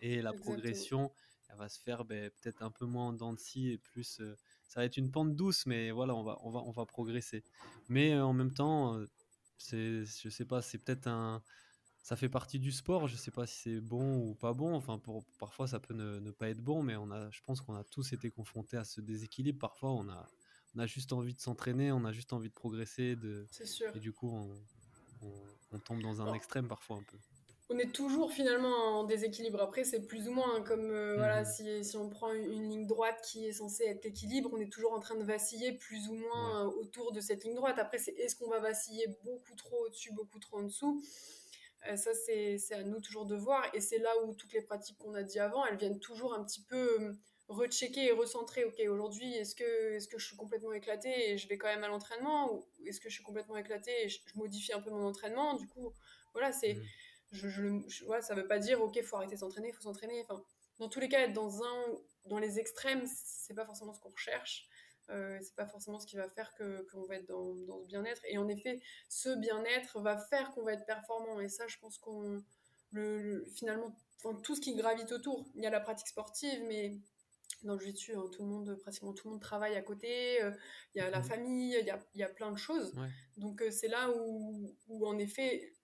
et la progression elle va se faire ben, peut-être un peu moins en dents de scie et plus. Euh, ça va être une pente douce, mais voilà, on va, on va, on va progresser. Mais euh, en même temps, euh, c'est, je sais pas, c'est peut-être un. Ça fait partie du sport, je sais pas si c'est bon ou pas bon. Enfin, pour, parfois ça peut ne, pas être bon, mais on a, je pense qu'on a tous été confrontés à ce déséquilibre. Parfois, on a, on a juste envie de s'entraîner, on a juste envie de progresser. De, sûr. Et du coup, on, on, tombe dans un extrême parfois un peu on est toujours finalement en déséquilibre. Après, c'est plus ou moins hein, comme euh, voilà, mhm. si, on prend une, ligne droite qui est censée être l'équilibre, on est toujours en train de vaciller plus ou moins euh, autour de cette ligne droite. Après, c'est est-ce qu'on va vaciller beaucoup trop au-dessus, beaucoup trop en dessous? Euh, Ça, c'est à nous toujours de voir. Et c'est là où toutes les pratiques qu'on a dit avant, elles viennent toujours un petit peu rechecker et recentrer. Ok, aujourd'hui, est-ce que, est que je suis complètement éclatée et je vais quand même à l'entraînement? Ou est-ce que je suis complètement éclatée et je, modifie un peu mon entraînement? Du coup, voilà, c'est. Mhm je, je, ça veut pas dire ok faut arrêter de s'entraîner faut s'entraîner. Enfin dans tous les cas être dans un dans les extrêmes c'est pas forcément ce qu'on recherche. Euh, c'est pas forcément ce qui va faire que qu'on va être dans, dans ce bien-être. Et en effet ce bien-être va faire qu'on va être performant. Et ça je pense qu'on le, finalement tout ce qui gravite autour. Il y a la pratique sportive mais dans le jiu hein, tout le monde pratiquement tout le monde travaille à côté. Euh, il y a la mhm. famille il y a, y a, plein de choses. Donc euh, c'est là où, où en effet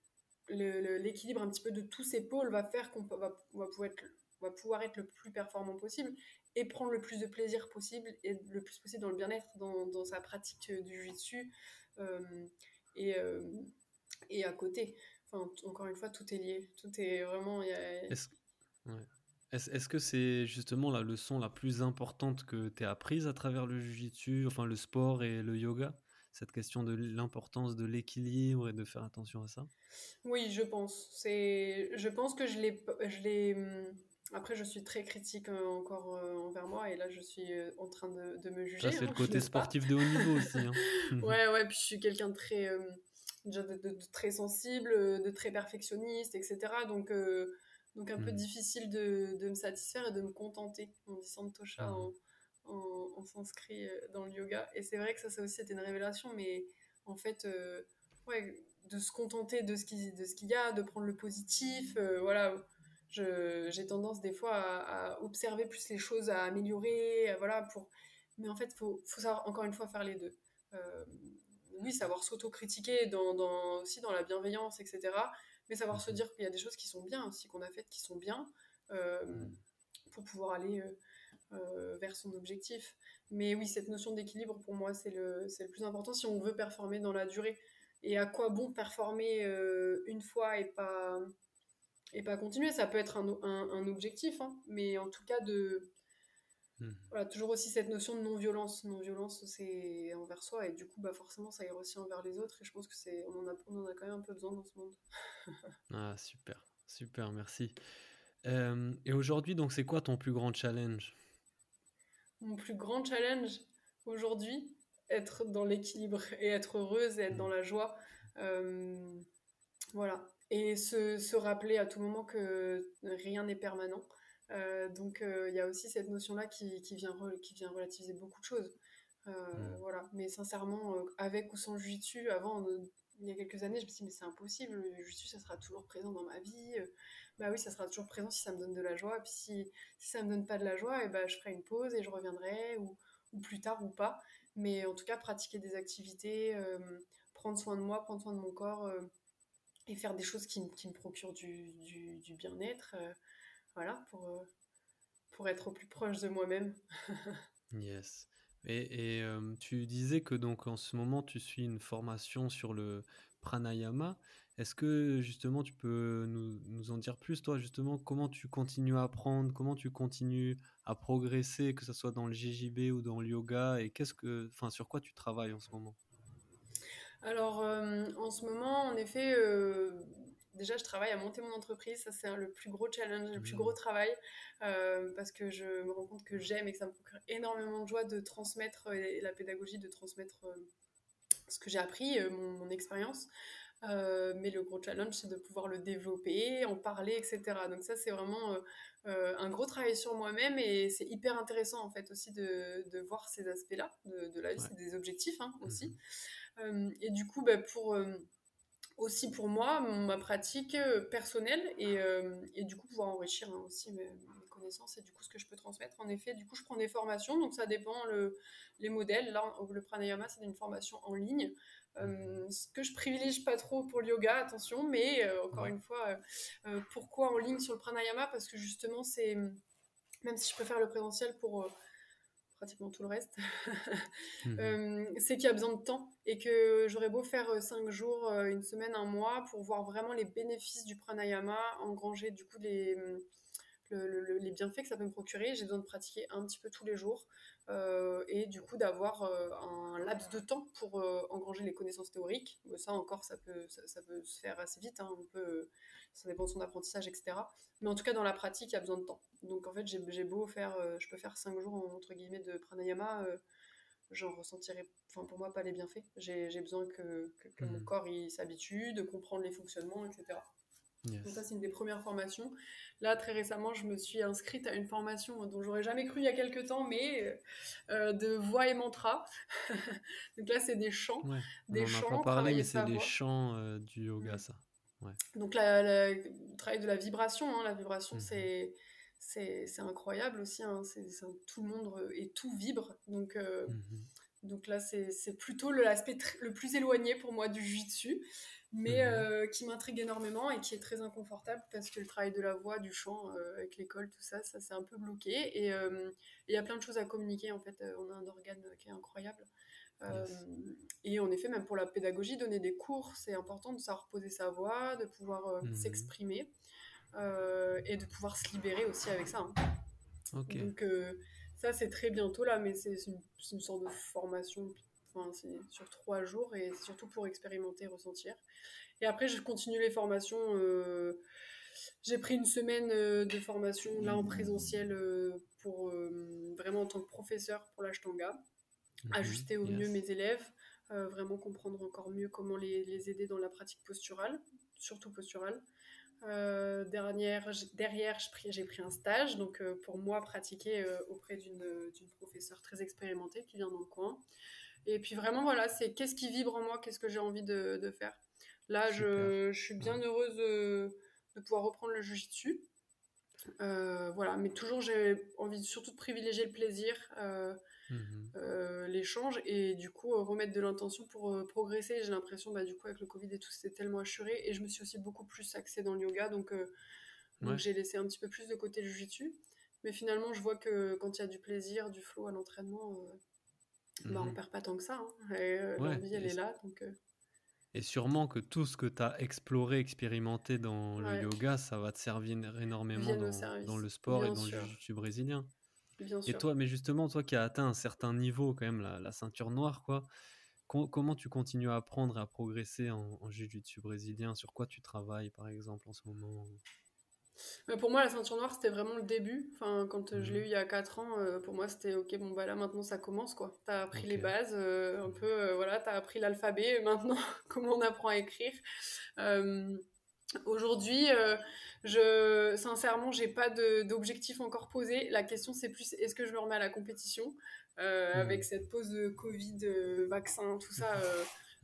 l'équilibre un petit peu de tous ces pôles va faire qu'on va, va, pouvoir être, va pouvoir être le plus performant possible et prendre le plus de plaisir possible et le plus possible dans le bien-être, dans, dans, sa pratique du jiu euh, et, euh, et à côté. Enfin, encore une fois, tout est lié. Tout est vraiment. Est-ce que c'est justement la leçon la plus importante que tu as apprise à travers le jiu-jitsu, enfin le sport et le yoga? Cette question de l'importance de l'équilibre et de faire attention à ça? Oui, je pense. Je pense que je l'ai... Hum, après, je suis très critique euh, encore euh, envers moi et là, je suis euh, en train de, me juger. c'est le hein, côté sportif de haut niveau aussi. Hein. ouais, ouais, puis je suis quelqu'un de très, de, très sensible, de très perfectionniste, etc. Donc, donc un peu hmm. difficile de, de, me satisfaire et de me contenter. On dit Santosha ah. en, en, sanskrit dans le yoga. Et c'est vrai que ça, ça aussi, c'était une révélation, mais en fait, ouais, de se contenter de ce qu'il y a, de prendre le positif, voilà j'ai tendance des fois à, observer plus les choses, à améliorer, euh, voilà, pour... Mais en fait, il faut, faut, savoir, encore une fois, faire les deux. Euh, oui, savoir s'auto-critiquer dans, dans, aussi dans la bienveillance, etc. Mais savoir se dire qu'il y a des choses qui sont bien aussi, qu'on a faites qui sont bien, euh, pour pouvoir aller vers son objectif. Mais oui, cette notion d'équilibre, pour moi, c'est le, le plus important si on veut performer dans la durée. Et à quoi bon performer une fois et pas et pas continuer? Ça peut être un, un, objectif, hein, mais en tout cas de hmm. voilà, toujours aussi cette notion de non-violence. Non-violence, c'est envers soi et du coup, bah forcément, ça ira aussi envers les autres. Et je pense que c'est on en a on en a quand même un peu besoin dans ce monde. ah super, super, merci. Euh, et aujourd'hui, donc, c'est quoi ton plus grand challenge? Mon plus grand challenge aujourd'hui, être dans l'équilibre et être heureuse et être dans la joie. Euh, voilà, et se, se, rappeler à tout moment que rien n'est permanent. Euh, donc euh, il y a aussi cette notion-là qui, qui, vient qui vient relativiser beaucoup de choses. Mm. Voilà. Mais sincèrement, avec ou sans jujitsu, avant, il y a quelques années, je me suis dit, mais c'est impossible, le jujitsu, ça sera toujours présent dans ma vie. Bah oui, ça sera toujours présent si ça me donne de la joie. Puis si, si ça me donne pas de la joie, et eh ben je ferai une pause et je reviendrai, ou, ou, plus tard ou pas. Mais en tout cas, pratiquer des activités, prendre soin de moi, prendre soin de mon corps et faire des choses qui, qui me procurent du, du, bien-être, euh, voilà, pour, euh, pour être au plus proche de moi-même. yes. Et, et euh, tu disais que donc en ce moment tu suis une formation sur le pranayama. Est-ce que justement tu peux nous, nous, en dire plus, toi, justement, comment tu continues à apprendre, comment tu continues à progresser, que ce soit dans le JJB ou dans le yoga, et qu'est-ce que, enfin, sur quoi tu travailles en ce moment? Alors, euh, en ce moment, en effet, euh, déjà, je travaille à monter mon entreprise. Ça, c'est le plus gros challenge, le plus mmh. gros travail, euh, parce que je me rends compte que j'aime et que ça me procure énormément de joie de transmettre la pédagogie, de transmettre ce que j'ai appris, mon, expérience. Mais le gros challenge, c'est de pouvoir le développer, en parler, etc. Donc ça, c'est vraiment un gros travail sur moi-même et c'est hyper intéressant en fait aussi de, voir ces aspects-là de, la vie, c'est des objectifs hein, aussi. Mmh. Euh, et du coup, bah, pour euh, aussi pour moi, ma pratique euh, personnelle et, et, du coup pouvoir enrichir hein, aussi mes, connaissances et du coup ce que je peux transmettre. En effet, du coup, je prends des formations, donc ça dépend le, les modèles. Là, le pranayama, c'est une formation en ligne. Ce que je privilégie pas trop pour le yoga, attention, mais encore une fois, pourquoi en ligne sur le pranayama? Parce que justement, c'est même si je préfère le présentiel pour pratiquement tout le reste, euh, c'est qu'il y a besoin de temps et que j'aurais beau faire 5 euh, jours, euh, une semaine, un mois pour voir vraiment les bénéfices du pranayama, engranger du coup les, les bienfaits que ça peut me procurer. J'ai besoin de pratiquer un petit peu tous les jours et du coup d'avoir un laps de temps pour engranger les connaissances théoriques. Ça encore, ça peut, ça, peut se faire assez vite. Hein. On peut, ça dépend de son apprentissage, etc. Mais en tout cas, dans la pratique, il y a besoin de temps. Donc en fait, j'ai beau faire, euh, je peux faire 5 jours entre guillemets de pranayama, euh, j'en ressentirai, enfin pour moi, pas les bienfaits. J'ai besoin que, que, mon mhm. corps s'habitue, de comprendre les fonctionnements, etc. Donc ça, c'est une des premières formations. Là, très récemment, je me suis inscrite à une formation dont j'aurais jamais cru il y a quelques temps, mais euh, de voix et mantra. Donc là, c'est des chants. Des on chants. pas parlé, mais c'est des chants du yoga, mm. ça. Donc le travail de la vibration, hein, la vibration mhm. c'est c'est incroyable aussi, hein, tout le monde et tout vibre. Donc, euh, mhm. Donc là c'est plutôt l'aspect le plus éloigné pour moi du jitsu, mais mhm. euh, qui m'intrigue énormément et qui est très inconfortable parce que le travail de la voix, du chant euh, avec l'école, tout ça, ça c'est un peu bloqué. Et il y a plein de choses à communiquer en fait. on a un organe qui est incroyable. Euh, et en effet, même pour la pédagogie, donner des cours, c'est important de savoir poser sa voix, de pouvoir euh, mhm. s'exprimer. et de pouvoir se libérer aussi avec ça. Hein. Donc ça, c'est très bientôt là, mais c'est une, une, sorte de formation. Enfin, c'est sur trois jours et surtout pour expérimenter, ressentir. Et après, je continue les formations. Euh, j'ai pris une semaine euh, de formation là en présentiel euh, pour vraiment en tant que professeur pour l'ashtanga, mhm. ajuster au mieux mes élèves, vraiment comprendre encore mieux comment les, les aider dans la pratique posturale, surtout posturale. Euh, dernière, derrière, j'ai pris un stage, donc euh, pour moi, pratiquer euh, auprès d'une professeure très expérimentée qui vient dans le coin. Et puis vraiment, voilà, c'est qu'est-ce qui vibre en moi, qu'est-ce que j'ai envie de, de, faire. Là, je, je, suis bien heureuse de, de pouvoir reprendre le jujitsu. voilà, mais toujours, j'ai envie surtout de privilégier le plaisir. Mmh euh, l'échange et du coup euh, remettre de l'intention pour euh, progresser. J'ai l'impression, bah, du coup, avec le Covid et tout, c'était tellement assuré et je me suis aussi beaucoup plus axée dans le yoga, donc, j'ai laissé un petit peu plus de côté le jiu Mais finalement, je vois que quand il y a du plaisir, du flow à l'entraînement, bah, on mmh perd pas tant que ça. Hein. Et l'envie, elle est là. Donc, Et sûrement que tout ce que tu as exploré, expérimenté dans le yoga, ça va te servir énormément dans, dans, le sport et dans le jiu brésilien et toi, mais justement, toi qui as atteint un certain niveau, quand même, la, ceinture noire, quoi, comment tu continues à apprendre, à progresser en, en jiu-jitsu brésilien? Sur quoi tu travailles, par exemple, en ce moment? Bah, pour moi, la ceinture noire, c'était vraiment le début. Enfin, quand euh, je l'ai mmh eu il y a 4 ans, euh, pour moi, c'était ok, bon, bah là, maintenant, ça commence, quoi. T'as appris les bases, euh, un peu, voilà, t'as appris l'alphabet, maintenant, comment on apprend à écrire. Aujourd'hui, je, sincèrement, j'ai pas d'objectif encore posé. La question, c'est plus est-ce que je me remets à la compétition euh, hmm. avec cette pause de Covid, euh, vaccin, tout ça.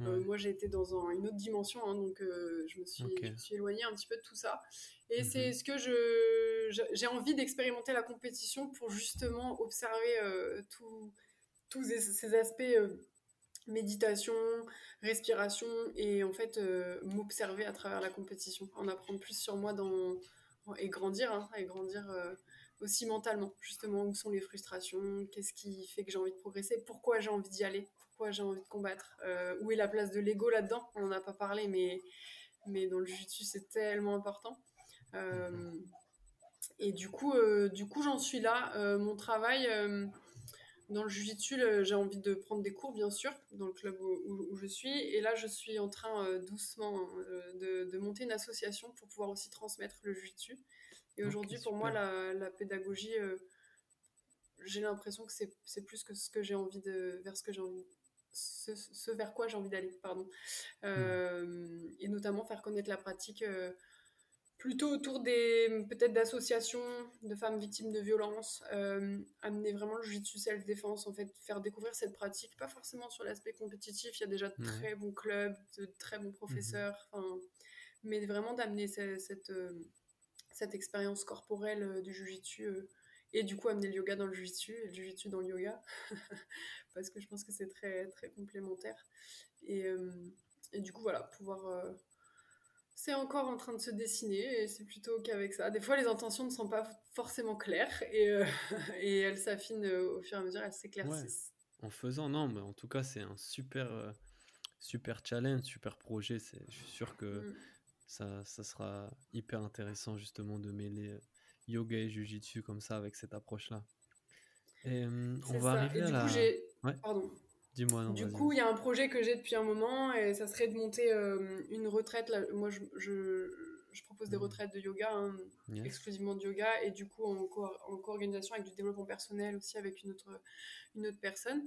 Euh, moi, j'ai été dans une autre dimension, hein, donc je, me suis, je me suis éloignée un petit peu de tout ça. Et c'est mhm. ce que je, j'ai envie d'expérimenter la compétition pour justement observer tous ces aspects méditation, respiration et en fait euh, m'observer à travers la compétition, en apprendre plus sur moi dans, et grandir, hein, et grandir euh, aussi mentalement, justement où sont les frustrations, qu'est-ce qui fait que j'ai envie de progresser, pourquoi j'ai envie d'y aller, pourquoi j'ai envie de combattre, euh, où est la place de l'ego là-dedans, on n'en a pas parlé mais, mais dans le jiu-jitsu c'est tellement important. et du coup, du coup j'en suis là, mon travail dans le Jiu-Jitsu, j'ai envie de prendre des cours, bien sûr, dans le club où, je suis. Et là, je suis en train euh, doucement euh, de, monter une association pour pouvoir aussi transmettre le Jiu-Jitsu. Et aujourd'hui, pour moi, la, pédagogie, euh, j'ai l'impression que c'est plus que ce que j'ai envie de, vers ce que j'ai envie, ce, vers quoi j'ai envie d'aller, pardon. Hmm. Et notamment faire connaître la pratique plutôt autour des peut-être d'associations de femmes victimes de violences, euh, amener vraiment le jiu-jitsu self-défense, en fait, faire découvrir cette pratique, pas forcément sur l'aspect compétitif, il y a déjà de très bons clubs, de très bons professeurs, mhm. mais vraiment d'amener cette, cette, euh, cette, expérience corporelle euh, du jiu-jitsu et du coup amener le yoga dans le jiu-jitsu et le jiu-jitsu dans le yoga, parce que je pense que c'est très, très complémentaire. Et, et, du coup, voilà, pouvoir c'est encore en train de se dessiner et c'est plutôt OK avec ça. Des fois, les intentions ne sont pas forcément claires et, euh, et elles s'affinent euh, au fur et à mesure, elles s'éclaircissent. En faisant, non, mais en tout cas, c'est un super, euh, super challenge, super projet. Je suis sûr que mm. ça, ça, sera hyper intéressant justement de mêler yoga et jujitsu comme ça avec cette approche-là. Et on va arriver à la... Ouais. Pardon. Dis-moi. Du coup, il y a un projet que j'ai depuis un moment et ça serait de monter euh, une retraite. Là, moi, je, je, propose des mmh. retraites de yoga, hein, exclusivement de yoga, et du coup en, co en co-organisation avec du développement personnel aussi avec une autre, une autre personne.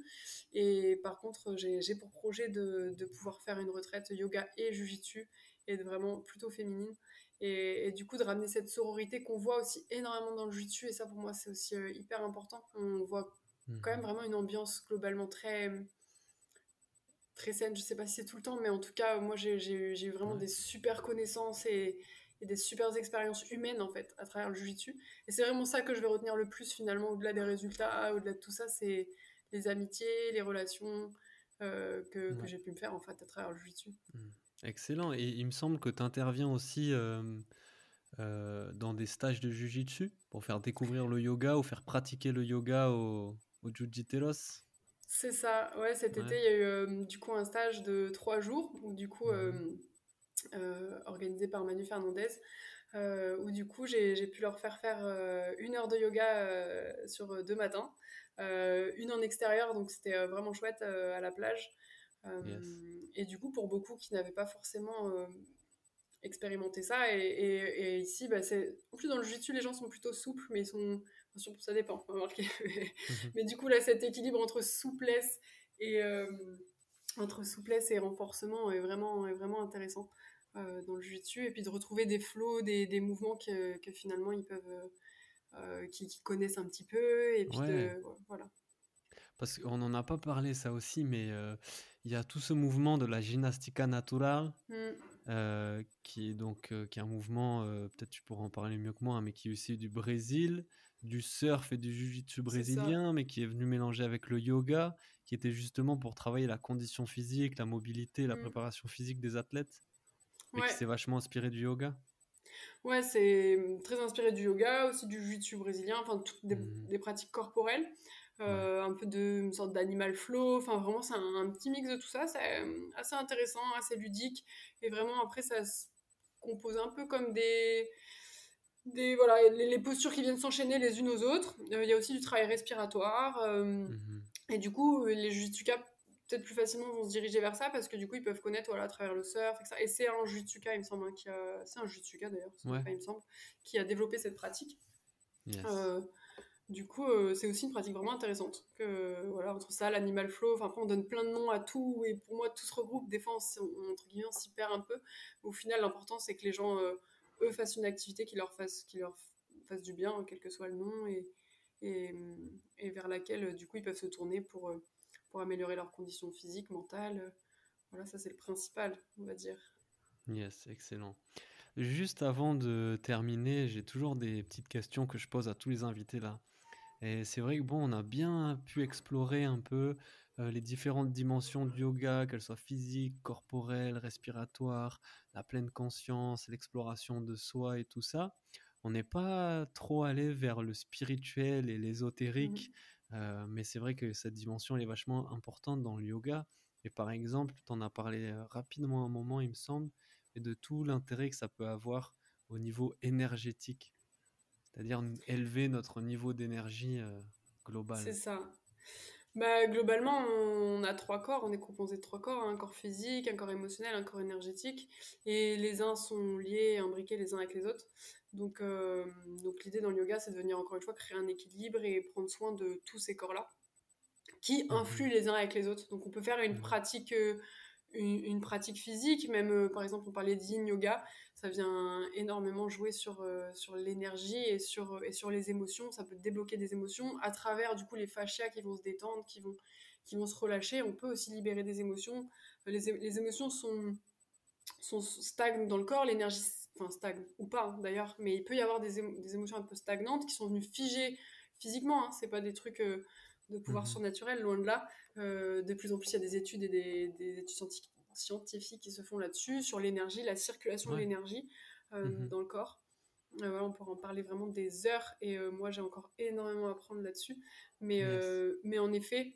Et par contre, j'ai pour projet de, de, pouvoir faire une retraite yoga et jujitsu et de vraiment plutôt féminine. Et, du coup, de ramener cette sororité qu'on voit aussi énormément dans le jujitsu, et ça pour moi, c'est aussi euh, hyper important. On voit quand même mmh. vraiment une ambiance globalement très très saine. Je sais pas si c'est tout le temps, mais en tout cas, moi, j'ai eu vraiment des super connaissances et, des super expériences humaines, en fait, à travers le jiu-jitsu. Et c'est vraiment ça que je vais retenir le plus, finalement, au-delà des résultats, au-delà de tout ça, c'est les amitiés, les relations euh, que, j'ai pu me faire, en fait, à travers le jiu-jitsu. Mmh. Excellent. Et il me semble que tu interviens aussi euh, euh, dans des stages de jiu-jitsu pour faire découvrir le yoga ou faire pratiquer le yoga aux, aux jiu-jiteros. C'est ça, ouais, cet été, il y a eu euh, du coup un stage de trois jours, du coup, euh, euh, organisé par Manu Fernandez, où du coup j'ai pu leur faire faire une heure de yoga sur deux matins, une en extérieur, donc c'était vraiment chouette à la plage. Et du coup, pour beaucoup qui n'avaient pas forcément expérimenté ça, et, ici, bah, en plus dans le jiu-jitsu, les gens sont plutôt souples, mais ils sont, ça dépend, remarquer. Mhm. mais du coup, là, cet équilibre entre souplesse et entre souplesse et renforcement est vraiment, est vraiment intéressant euh, dans le jiu-jitsu. Et puis de retrouver des flots, des, des mouvements que, que, finalement ils peuvent, euh, euh qui, connaissent un petit peu. Et puis voilà. Parce qu'on n'en a pas parlé ça aussi, mais euh, il y a tout ce mouvement de la gymnastica naturale. Mmh. qui est donc qui est un mouvement, peut-être tu pourras en parler mieux que moi, hein, mais qui est aussi du Brésil, du surf et du jiu-jitsu brésilien, mais qui est venu mélanger avec le yoga, qui était justement pour travailler la condition physique, la mobilité, la mmh. préparation physique des athlètes, et qui s'est vachement inspiré du yoga. Ouais, c'est mmh, très inspiré du yoga, aussi du jiu-jitsu brésilien, enfin toutes des, mmh. pratiques corporelles, euh, un peu de une sorte d'animal flow, enfin vraiment c'est un, petit mix de tout ça, c'est assez intéressant, assez ludique, et vraiment après ça se compose un peu comme des des voilà les, postures qui viennent s'enchaîner les unes aux autres. Euh, il y a aussi du travail respiratoire. Euh, mhm. Et du coup, les jujitsuka peut-être plus facilement vont se diriger vers ça parce que du coup ils peuvent connaître voilà à travers le surf et, et c'est un jujitsuka il me semble hein, qui a c'est un jujitsuka d'ailleurs il me semble qui a développé cette pratique euh, du coup c'est aussi une pratique vraiment intéressante que voilà entre ça l'animal flow enfin après on donne plein de noms à tout et pour moi tout se regroupe des fois on, entre guillemets on s'y perd un peu au final l'important c'est que les gens eux fassent une activité qui leur fasse, qui leur fasse du bien, quel que soit le nom, et, et, et vers laquelle du coup ils peuvent se tourner pour, pour améliorer leurs conditions physiques, mentales. Voilà, ça c'est le principal, on va dire. Yes, excellent. Juste avant de terminer, j'ai toujours des petites questions que je pose à tous les invités là. Et c'est vrai que bon, on a bien pu explorer un peu euh, les différentes dimensions du yoga, qu'elles soient physiques, corporelles, respiratoires, la pleine conscience, l'exploration de soi et tout ça. On n'est pas trop allé vers le spirituel et l'ésotérique, mmh. euh, mais c'est vrai que cette dimension elle est vachement importante dans le yoga. Et par exemple, tu en as parlé euh, rapidement un moment, il me semble, et de tout l'intérêt que ça peut avoir au niveau énergétique, c'est-à-dire élever notre niveau d'énergie global. C'est ça. Bah, globalement, on a trois corps, on est composé de trois corps, un corps physique, un corps émotionnel, un corps énergétique, et les uns sont liés, imbriqués les uns avec les autres. Donc, euh, donc l'idée dans le yoga, c'est de venir encore une fois créer un équilibre et prendre soin de tous ces corps-là, qui mmh influent les uns avec les autres. Donc on peut faire une pratique, euh, une, pratique physique, même euh, par exemple on parlait d'yin yoga, ça vient énormément jouer sur, euh, sur l'énergie et sur, et sur les émotions. Ça peut débloquer des émotions à travers du coup les fascias qui vont se détendre, qui vont, qui vont se relâcher. On peut aussi libérer des émotions. Les, les émotions sont, sont stagnent dans le corps, l'énergie, enfin stagne ou pas hein, d'ailleurs, mais il peut y avoir des, des, émotions un peu stagnantes qui sont venues figer physiquement. Hein. C'est pas des trucs euh, de pouvoir mmh surnaturel, loin de là. Euh, de plus en plus, il y a des études et des, des études scientifiques scientifiques qui se font là-dessus, sur l'énergie, la circulation de l'énergie euh, mhm. dans le corps. Euh, on pourrait en parler vraiment des heures et moi j'ai encore énormément à apprendre là-dessus. Mais, mais en effet,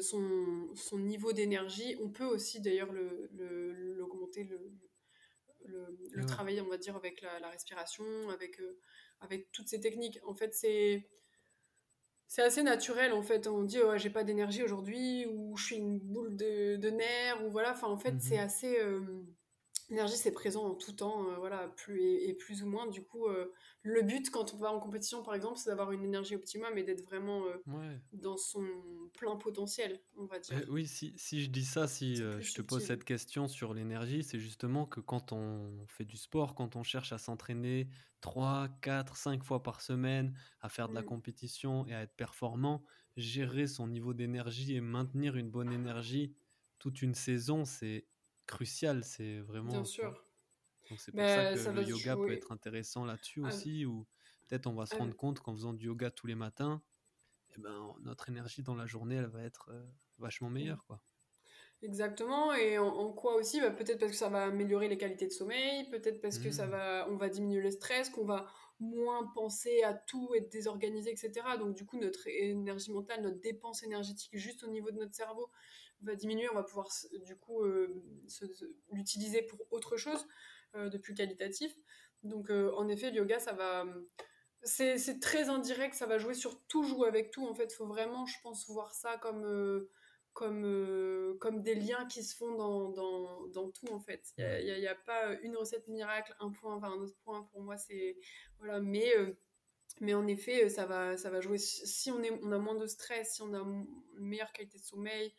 son, son, niveau d'énergie, on peut aussi d'ailleurs l'augmenter, le, le, le, travailler, on va dire, avec la, la respiration, avec, avec toutes ces techniques. En fait, c'est c'est assez naturel en fait. On dit j'ai pas d'énergie aujourd'hui ou je suis une boule de, de nerfs ou voilà. Enfin en fait c'est mhm. assez euh, l'énergie c'est présent en tout temps euh, voilà plus et, plus ou moins. Du coup euh, le but quand on va en compétition par exemple c'est d'avoir une énergie optimum et d'être vraiment dans son plein potentiel on va dire. Eh oui si, si je dis ça si je te pose cette question sur l'énergie c'est justement que quand on fait du sport quand on cherche à s'entraîner 3, 4, 5 fois par semaine à faire de la mmh. compétition et à être performant, gérer son niveau d'énergie et maintenir une bonne énergie toute une saison, c'est crucial, c'est vraiment... Bien sûr. Donc c'est pour ça que le yoga peut être intéressant là-dessus ah aussi, ou peut-être on va se ah rendre compte qu'en faisant du yoga tous les matins, eh ben, notre énergie dans la journée, elle va être euh, vachement mmh. meilleure. quoi. Exactement, et en, quoi aussi? Bah, Peut-être parce que ça va améliorer les qualités de sommeil, peut-être parce que ça mmh. va, on va diminuer le stress, qu'on va moins penser à tout, être désorganisé, etc. Donc du coup, notre énergie mentale, notre dépense énergétique juste au niveau de notre cerveau va diminuer, on va pouvoir du coup l'utiliser pour autre chose de plus qualitatif. Donc en effet, le yoga, ça va c'est très indirect, ça va jouer sur tout, jouer avec tout. En fait, faut vraiment, je pense, voir ça comme, comme, comme des liens qui se font dans, dans, dans tout, en fait. Il n'y a, pas une recette miracle, un point vers un autre point. Pour moi, c'est... Voilà, mais... Mais en effet, ça va, ça va jouer. Si on, est, on a moins de stress, si on a une meilleure qualité de sommeil, euh,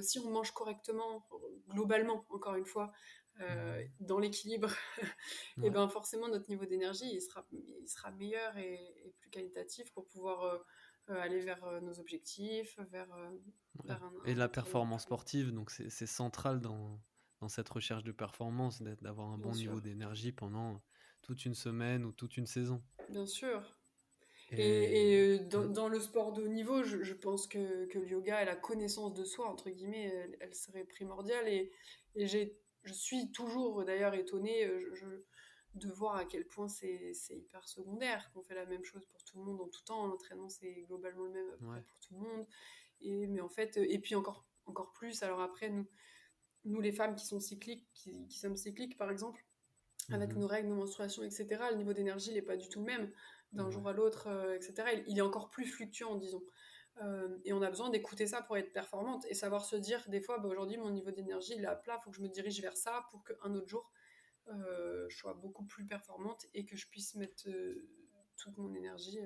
si on mange correctement, globalement, encore une fois, euh, dans l'équilibre, et ben forcément notre niveau d'énergie il sera, il sera meilleur et, plus qualitatif pour pouvoir euh, aller vers nos objectifs, vers, vers un, Et la performance sportive, donc c'est central dans, dans cette recherche de performance, d'avoir un bon niveau d'énergie pendant toute une semaine ou toute une saison. Bien sûr. Et, euh, dans, le sport de haut niveau, je, pense que, que, le yoga et la connaissance de soi, entre guillemets, elle, serait primordiale. Et, et je suis toujours d'ailleurs étonnée euh, de voir à quel point c'est hyper secondaire, qu'on fait la même chose pour tout le monde en tout temps. L'entraînement, c'est globalement le même pour tout le monde. Et, mais en fait, et puis encore, encore plus, alors après, nous, nous les femmes qui sont cycliques, qui, qui sommes cycliques par exemple, avec mmh nos règles, nos menstruations, etc., le niveau d'énergie n'est pas du tout le même d'un jour à l'autre, euh, etc. Il, est encore plus fluctuant, disons. Euh, et on a besoin d'écouter ça pour être performante et savoir se dire des fois, bah, aujourd'hui, mon niveau d'énergie il est à plat, il faut que je me dirige vers ça pour qu'un autre jour, euh, je sois beaucoup plus performante et que je puisse mettre toute mon énergie.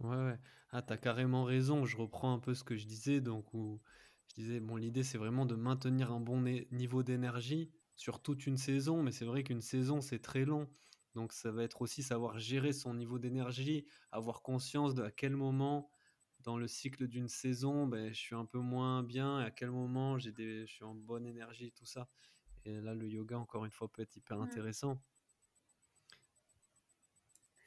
Ouais, ouais. Ah, t'as carrément raison. Je reprends un peu ce que je disais. Donc, où je disais, bon, l'idée, c'est vraiment de maintenir un bon niveau d'énergie sur toute une saison. Mais c'est vrai qu'une saison, c'est très long. Donc ça va être aussi savoir gérer son niveau d'énergie, avoir conscience de à quel moment dans le cycle d'une saison, ben, je suis un peu moins bien, et à quel moment j'ai des, je suis en bonne énergie, tout ça. Et là, le yoga, encore une fois, peut être hyper mmh. intéressant.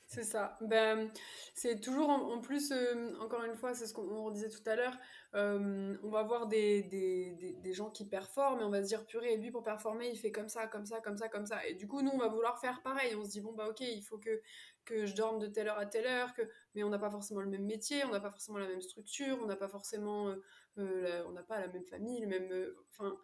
C'est ça. Ben, c'est toujours en, plus, euh, encore une fois, c'est ce qu'on disait tout à l'heure, euh, on va voir des, gens qui performent et on va se dire, purée, lui pour performer, il fait comme ça, comme ça, comme ça, comme ça. Et du coup, nous, on va vouloir faire pareil. On se dit, bon, bah ok, il faut que, je dorme de telle heure à telle heure, mais on n'a pas forcément le même métier, on n'a pas forcément la même structure, on n'a pas forcément, euh, on n'a pas la même famille, le même... Enfin,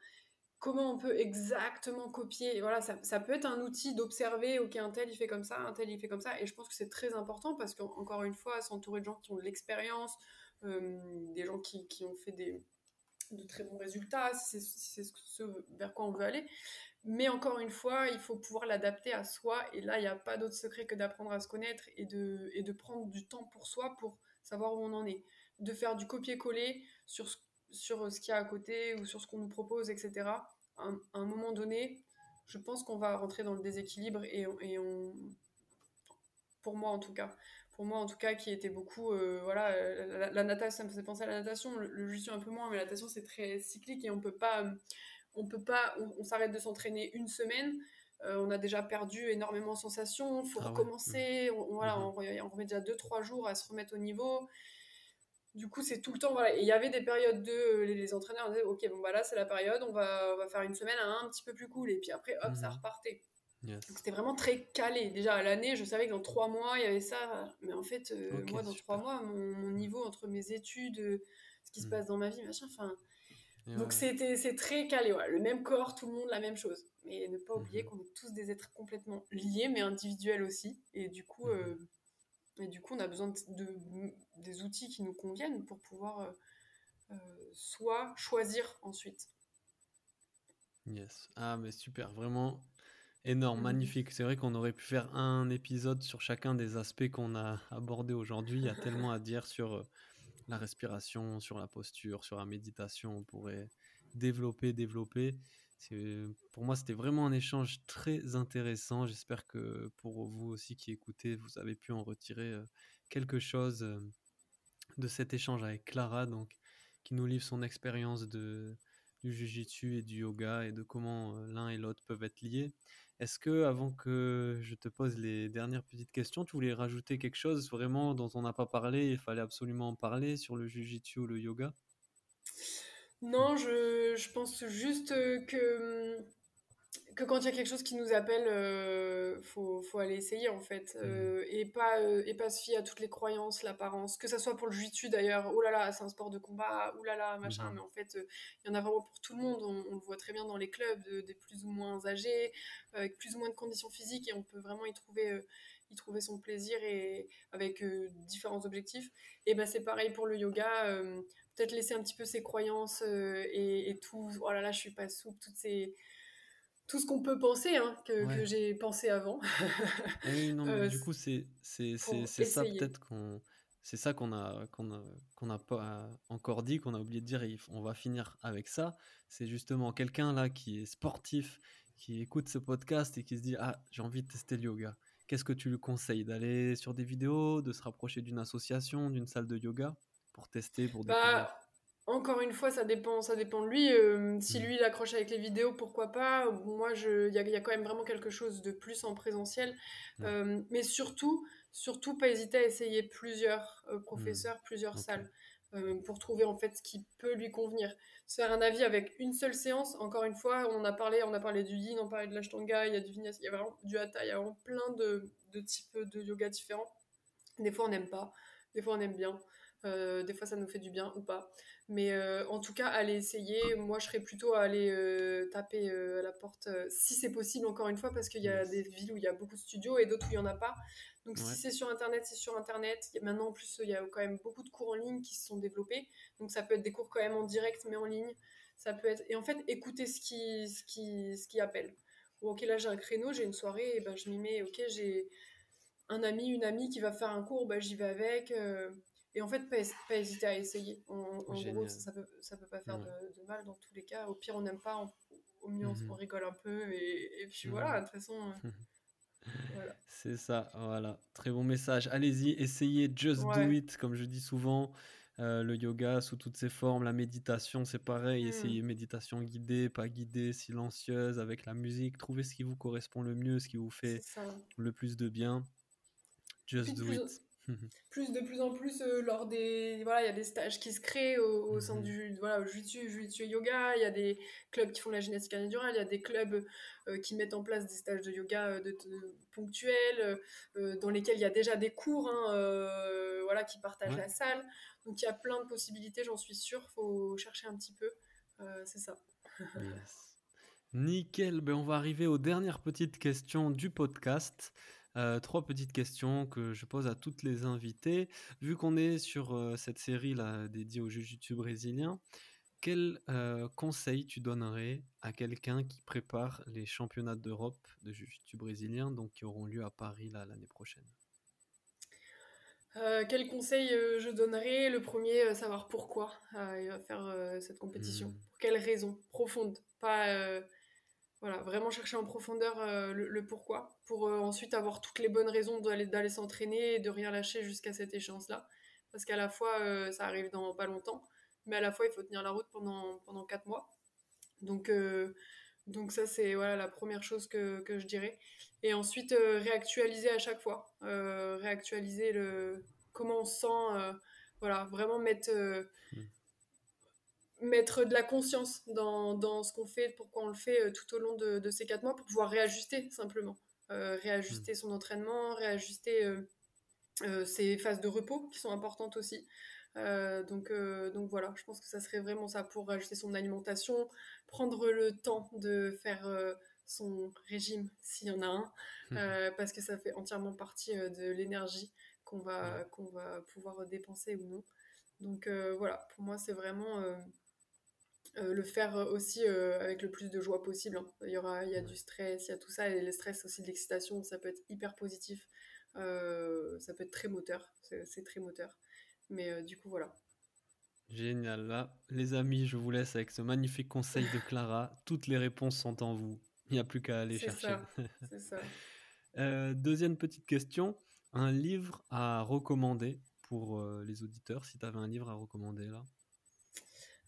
comment on peut exactement copier. voilà, ça, peut être un outil d'observer, ok, un tel il fait comme ça, un tel il fait comme ça. Et je pense que c'est très important parce qu'encore une fois, s'entourer de gens qui ont de l'expérience, euh, des gens qui, ont fait de très bons résultats, c'est ce vers quoi on veut aller. Mais encore une fois, il faut pouvoir l'adapter à soi. Et là, il n'y a pas d'autre secret que d'apprendre à se connaître et de, prendre du temps pour soi pour savoir où on en est. De faire du copier-coller sur sur ce qu'il y a à côté ou sur ce qu'on nous propose, etc. À un, moment donné, je pense qu'on va rentrer dans le déséquilibre et, et, on, pour moi en tout cas, pour moi en tout cas qui était beaucoup, euh, voilà, la, natation, ça me faisait penser à la natation, le, le un peu moins, mais la natation c'est très cyclique et on peut pas, on peut pas, on, s'arrête de s'entraîner une semaine. Euh, on a déjà perdu énormément de sensations, il faut ah recommencer, on, voilà, mmh on, on, remet déjà 2-3 jours à se remettre au niveau. Du coup, c'est tout le temps, voilà. il y avait des périodes de. Les, entraîneurs disaient, OK, bon, bah là, c'est la période, on va, va faire une semaine un petit peu plus cool. Et puis après, hop, ça mhm. repartait. C'était vraiment très calé. Déjà, à l'année, je savais que dans trois mois, il y avait ça. Mais en fait, euh, moi, dans trois mois, mon, niveau entre mes études, euh, ce qui se mhm. passe dans ma vie, machin, enfin. Donc, c'était c'est très calé. Le même corps, tout le monde, la même chose. Mais ne pas oublier mhm. qu'on est tous des êtres complètement liés, mais individuels aussi. Et du coup. Euh, et du coup, on a besoin de, des outils qui nous conviennent pour pouvoir euh, euh, soit choisir ensuite. Yes. Ah, mais super, vraiment énorme, mmh. magnifique. C'est vrai qu'on aurait pu faire un épisode sur chacun des aspects qu'on a abordés aujourd'hui. Il y a tellement à dire sur euh, la respiration, sur la posture, sur la méditation. On pourrait développer, développer pour moi, c'était vraiment un échange très intéressant. J'espère que pour vous aussi qui écoutez, vous avez pu en retirer euh, quelque chose euh, de cet échange avec Clara, donc, qui nous livre son expérience de, du jujitsu et du yoga et de comment euh, l'un et l'autre peuvent être liés. Est-ce que, avant que je te pose les dernières petites questions, tu voulais rajouter quelque chose vraiment dont on n'a pas parlé Il fallait absolument en parler sur le jujitsu ou le yoga? Non, je, pense juste que que quand il y a quelque chose qui nous appelle, euh, faut, faut aller essayer en fait. Mmh. Euh, et, pas, euh, et pas se fier à toutes les croyances, l'apparence. Que ça soit pour le jiu-jitsu d'ailleurs, oh là là, c'est un sport de combat, oh là là, machin. Mmh. Mais en fait, il y en a vraiment pour tout le monde. On, le voit très bien dans les clubs des plus ou moins âgés, avec plus ou moins de conditions physiques. Et on peut vraiment y trouver, y trouver son plaisir et avec différents objectifs. Et ben c'est pareil pour le yoga. Peut-être laisser un petit peu ses croyances et, et, tout. Oh là là, je suis pas souple, toutes ces tout ce qu'on peut penser, hein, que, j'ai pensé avant. Ah oui, non, euh, du coup, c'est ça peut-être qu'on. C'est ça qu'on a qu'on a, pas encore dit, qu'on a oublié de dire, et on va finir avec ça. C'est justement quelqu'un là qui est sportif, qui écoute ce podcast et qui se dit Ah, j'ai envie de tester le yoga. Qu'est-ce que tu lui conseilles D'aller sur des vidéos, de se rapprocher d'une association, d'une salle de yoga? Pour tester, pour bah, découvrir encore une fois, ça dépend, ça dépend de lui. Euh, si mm. lui, il accroche avec les vidéos, pourquoi pas. Moi, il y a, y a, quand même vraiment quelque chose de plus en présentiel. Euh, mais surtout, surtout, pas hésiter à essayer plusieurs euh, professeurs, mm. plusieurs salles, pour trouver en fait ce qui peut lui convenir. Se faire un avis avec une seule séance, encore une fois, on a parlé, on a parlé du yin, on a parlé de l'ashtanga, il y a du vinyasa, il y a vraiment du hatha, il y a vraiment plein de, de types de yoga différents. Des fois, on n'aime pas, des fois, on aime bien. Des fois, ça nous fait du bien ou pas. Mais euh, en tout cas, allez essayer. Moi, je serais plutôt à aller euh, taper euh, à la porte, si c'est possible, encore une fois, parce qu'il y a des villes où il y a beaucoup de studios et d'autres où il n'y en a pas. Donc, si c'est sur Internet, c'est sur Internet. Maintenant, en plus, il y a quand même beaucoup de cours en ligne qui se sont développés. Donc, ça peut être des cours quand même en direct, mais en ligne. Ça peut être... Et en fait, écoutez ce qui, ce qui, ce qui appelle. ok, là, j'ai un créneau, j'ai une soirée, et ben, je m'y mets. Ok, j'ai un ami, une amie qui va faire un cours, ben, j'y vais avec. Et en fait, pas, pas hésiter à essayer. En, gros, ça, peut, ça peut pas faire de, mal dans tous les cas. Au pire, on n'aime pas, au mieux, on, mhm. rigole un peu. Et, puis voilà, de toute façon. Euh, C'est ça, voilà. Très bon message. Allez-y, essayez, just do it, comme je dis souvent. Euh, le yoga sous toutes ses formes, la méditation, c'est pareil. Hmm. Essayez méditation guidée, pas guidée, silencieuse, avec la musique. Trouvez ce qui vous correspond le mieux, ce qui vous fait le plus de bien. Just do it. Plus de plus en plus euh, lors des voilà il y a des stages qui se créent au, sein mhm. du voilà jiu-jitsu yoga. Il y a des clubs qui font la gymnastique naturelle il y a des clubs euh, qui mettent en place des stages de yoga euh, de, ponctuels dans lesquels il y a déjà des cours hein, voilà qui partagent la salle. Donc il y a plein de possibilités j'en suis sûre. Faut chercher un petit peu. C'est ça. Nickel, ben on va arriver aux dernières petites questions du podcast. Euh, trois petites questions que je pose à toutes les invités. Vu qu'on est sur euh, cette série là dédiée au jiu-jitsu brésilien, quel euh, conseil tu donnerais à quelqu'un qui prépare les championnats d'Europe de jiu-jitsu brésilien, donc qui auront lieu à Paris l'année prochaine? Quel conseil je donnerais? Le premier, savoir pourquoi il va faire cette compétition. Mmh. Pour quelle raison profonde Pas voilà, vraiment chercher en profondeur euh, le, pourquoi, pour euh, ensuite avoir toutes les bonnes raisons d'aller s'entraîner et de rien lâcher jusqu'à cette échéance-là. Parce qu'à la fois, euh, ça arrive dans pas longtemps, mais à la fois, il faut tenir la route pendant, pendant 4 mois. Donc, ça, c'est voilà, la première chose que, je dirais. Et ensuite, réactualiser à chaque fois. réactualiser le, comment on se sent. voilà, vraiment mettre... Mmh mettre de la conscience dans, dans ce qu'on fait, pourquoi on le fait euh, tout au long de, de, ces quatre mois pour pouvoir réajuster simplement. Euh, réajuster hmm. son entraînement, réajuster euh, ses phases de repos qui sont importantes aussi. donc, donc voilà, je pense que ça serait vraiment ça pour réajuster son alimentation, prendre le temps de faire son régime s'il y en a un, hmm. parce que ça fait entièrement partie de l'énergie qu'on va, qu'on va pouvoir dépenser ou non. Donc voilà, pour moi c'est vraiment euh, le faire aussi euh, avec le plus de joie possible. Hein. Il y aura, il y a du stress, il y a tout ça, et le stress aussi de l'excitation, ça peut être hyper positif, euh, ça peut être très moteur, c'est très moteur. Mais du coup, voilà. Génial. Là, les amis, je vous laisse avec ce magnifique conseil de Clara. Toutes les réponses sont en vous. Il n'y a plus qu'à aller chercher. C'est ça. deuxième petite question. Un livre à recommander pour les auditeurs, si tu avais un livre à recommander là?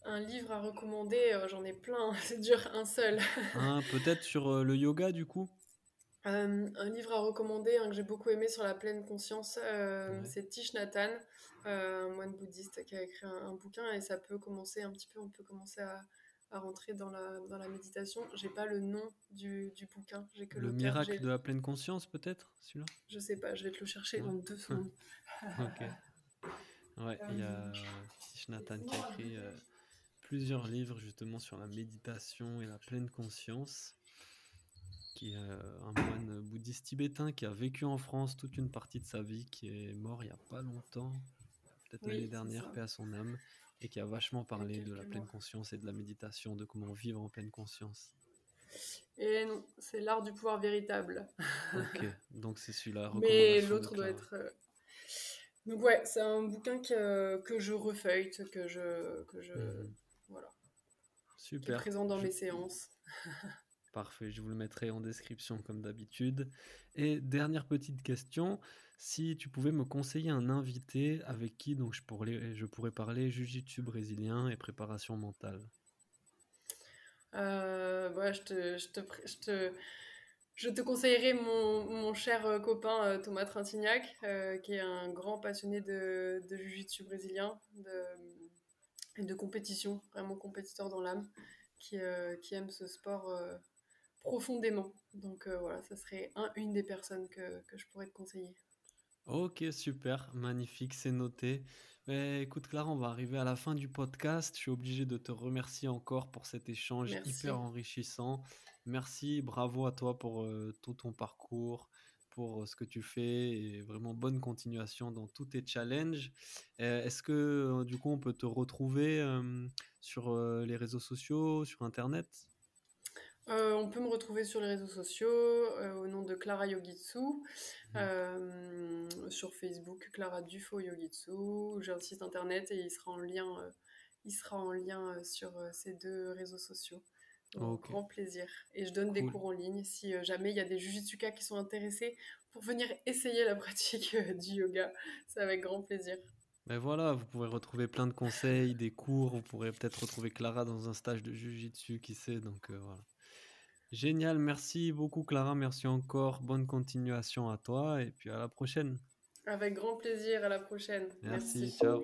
Un livre à recommander, euh, j'en ai plein, c'est dur, un seul. Peut-être sur euh, le yoga du coup? Euh, Un livre à recommander que j'ai beaucoup aimé sur la pleine conscience, c'est Tish Nathan, un moine bouddhiste qui a écrit un, bouquin et ça peut commencer un petit peu, on peut commencer à, à rentrer dans la, dans la méditation. J'ai pas le nom du, du bouquin. J'ai que le miracle de la pleine conscience, peut-être, celui-là? Je sais pas, je vais te le chercher dans deux secondes. ok. Ouais, il y a Tishnatan qui a écrit plusieurs livres justement sur la méditation et la pleine conscience, qui est euh, un moine bouddhiste tibétain qui a vécu en France toute une partie de sa vie, qui est mort il y a pas longtemps, peut-être l'année dernière, paix à son âme, et qui a vachement parlé de la pleine conscience et de la méditation, de comment vivre en pleine conscience. Et non, c'est l'art du pouvoir véritable. ok, donc c'est celui-là. Mais l'autre doit être euh, donc ouais, c'est un bouquin que, que je refeuille, que je... Que je mhm. Super. Qui est présent dans mes séances. Parfait, je vous le mettrai en description comme d'habitude. Et dernière petite question, si tu pouvais me conseiller un invité avec qui donc je pourrais, je pourrais parler jiu-jitsu brésilien et préparation mentale? Euh, ouais, je te, je te, je te je te conseillerais mon, cher euh, copain euh, Thomas Trintignac, euh, qui est un grand passionné de, de jiu-jitsu brésilien de, de compétition, vraiment compétiteur dans l'âme, qui, qui, aime ce sport profondément. Donc voilà, ça serait un, une des personnes que, que, je pourrais te conseiller. Ok, super, magnifique, c'est noté. Mais écoute Clara, on va arriver à la fin du podcast. Je suis obligé de te remercier encore pour cet échange hyper enrichissant. Merci, bravo à toi pour euh, tout ton parcours, pour ce que tu fais et vraiment bonne continuation dans tous tes challenges. Est-ce que du coup on peut te retrouver sur les réseaux sociaux, sur Internet? On peut me retrouver sur les réseaux sociaux au nom de Clara Yogitsu, mmh. sur Facebook Clara Dufo Yogitsu. J'ai un site internet et il sera en lien, il sera en lien sur ces deux réseaux sociaux. Au grand plaisir. Et je donne des cours en ligne si euh, jamais il y a des jujitsuka qui sont intéressés pour venir essayer la pratique euh, du yoga. C'est avec grand plaisir. Ben voilà, vous pouvez retrouver plein de conseils, des cours. Vous pourrez peut-être retrouver Clara dans un stage de jujitsu, qui sait. Donc euh, voilà. Génial, merci beaucoup Clara, merci encore. Bonne continuation à toi et puis à la prochaine. Avec grand plaisir, à la prochaine. merci. ciao.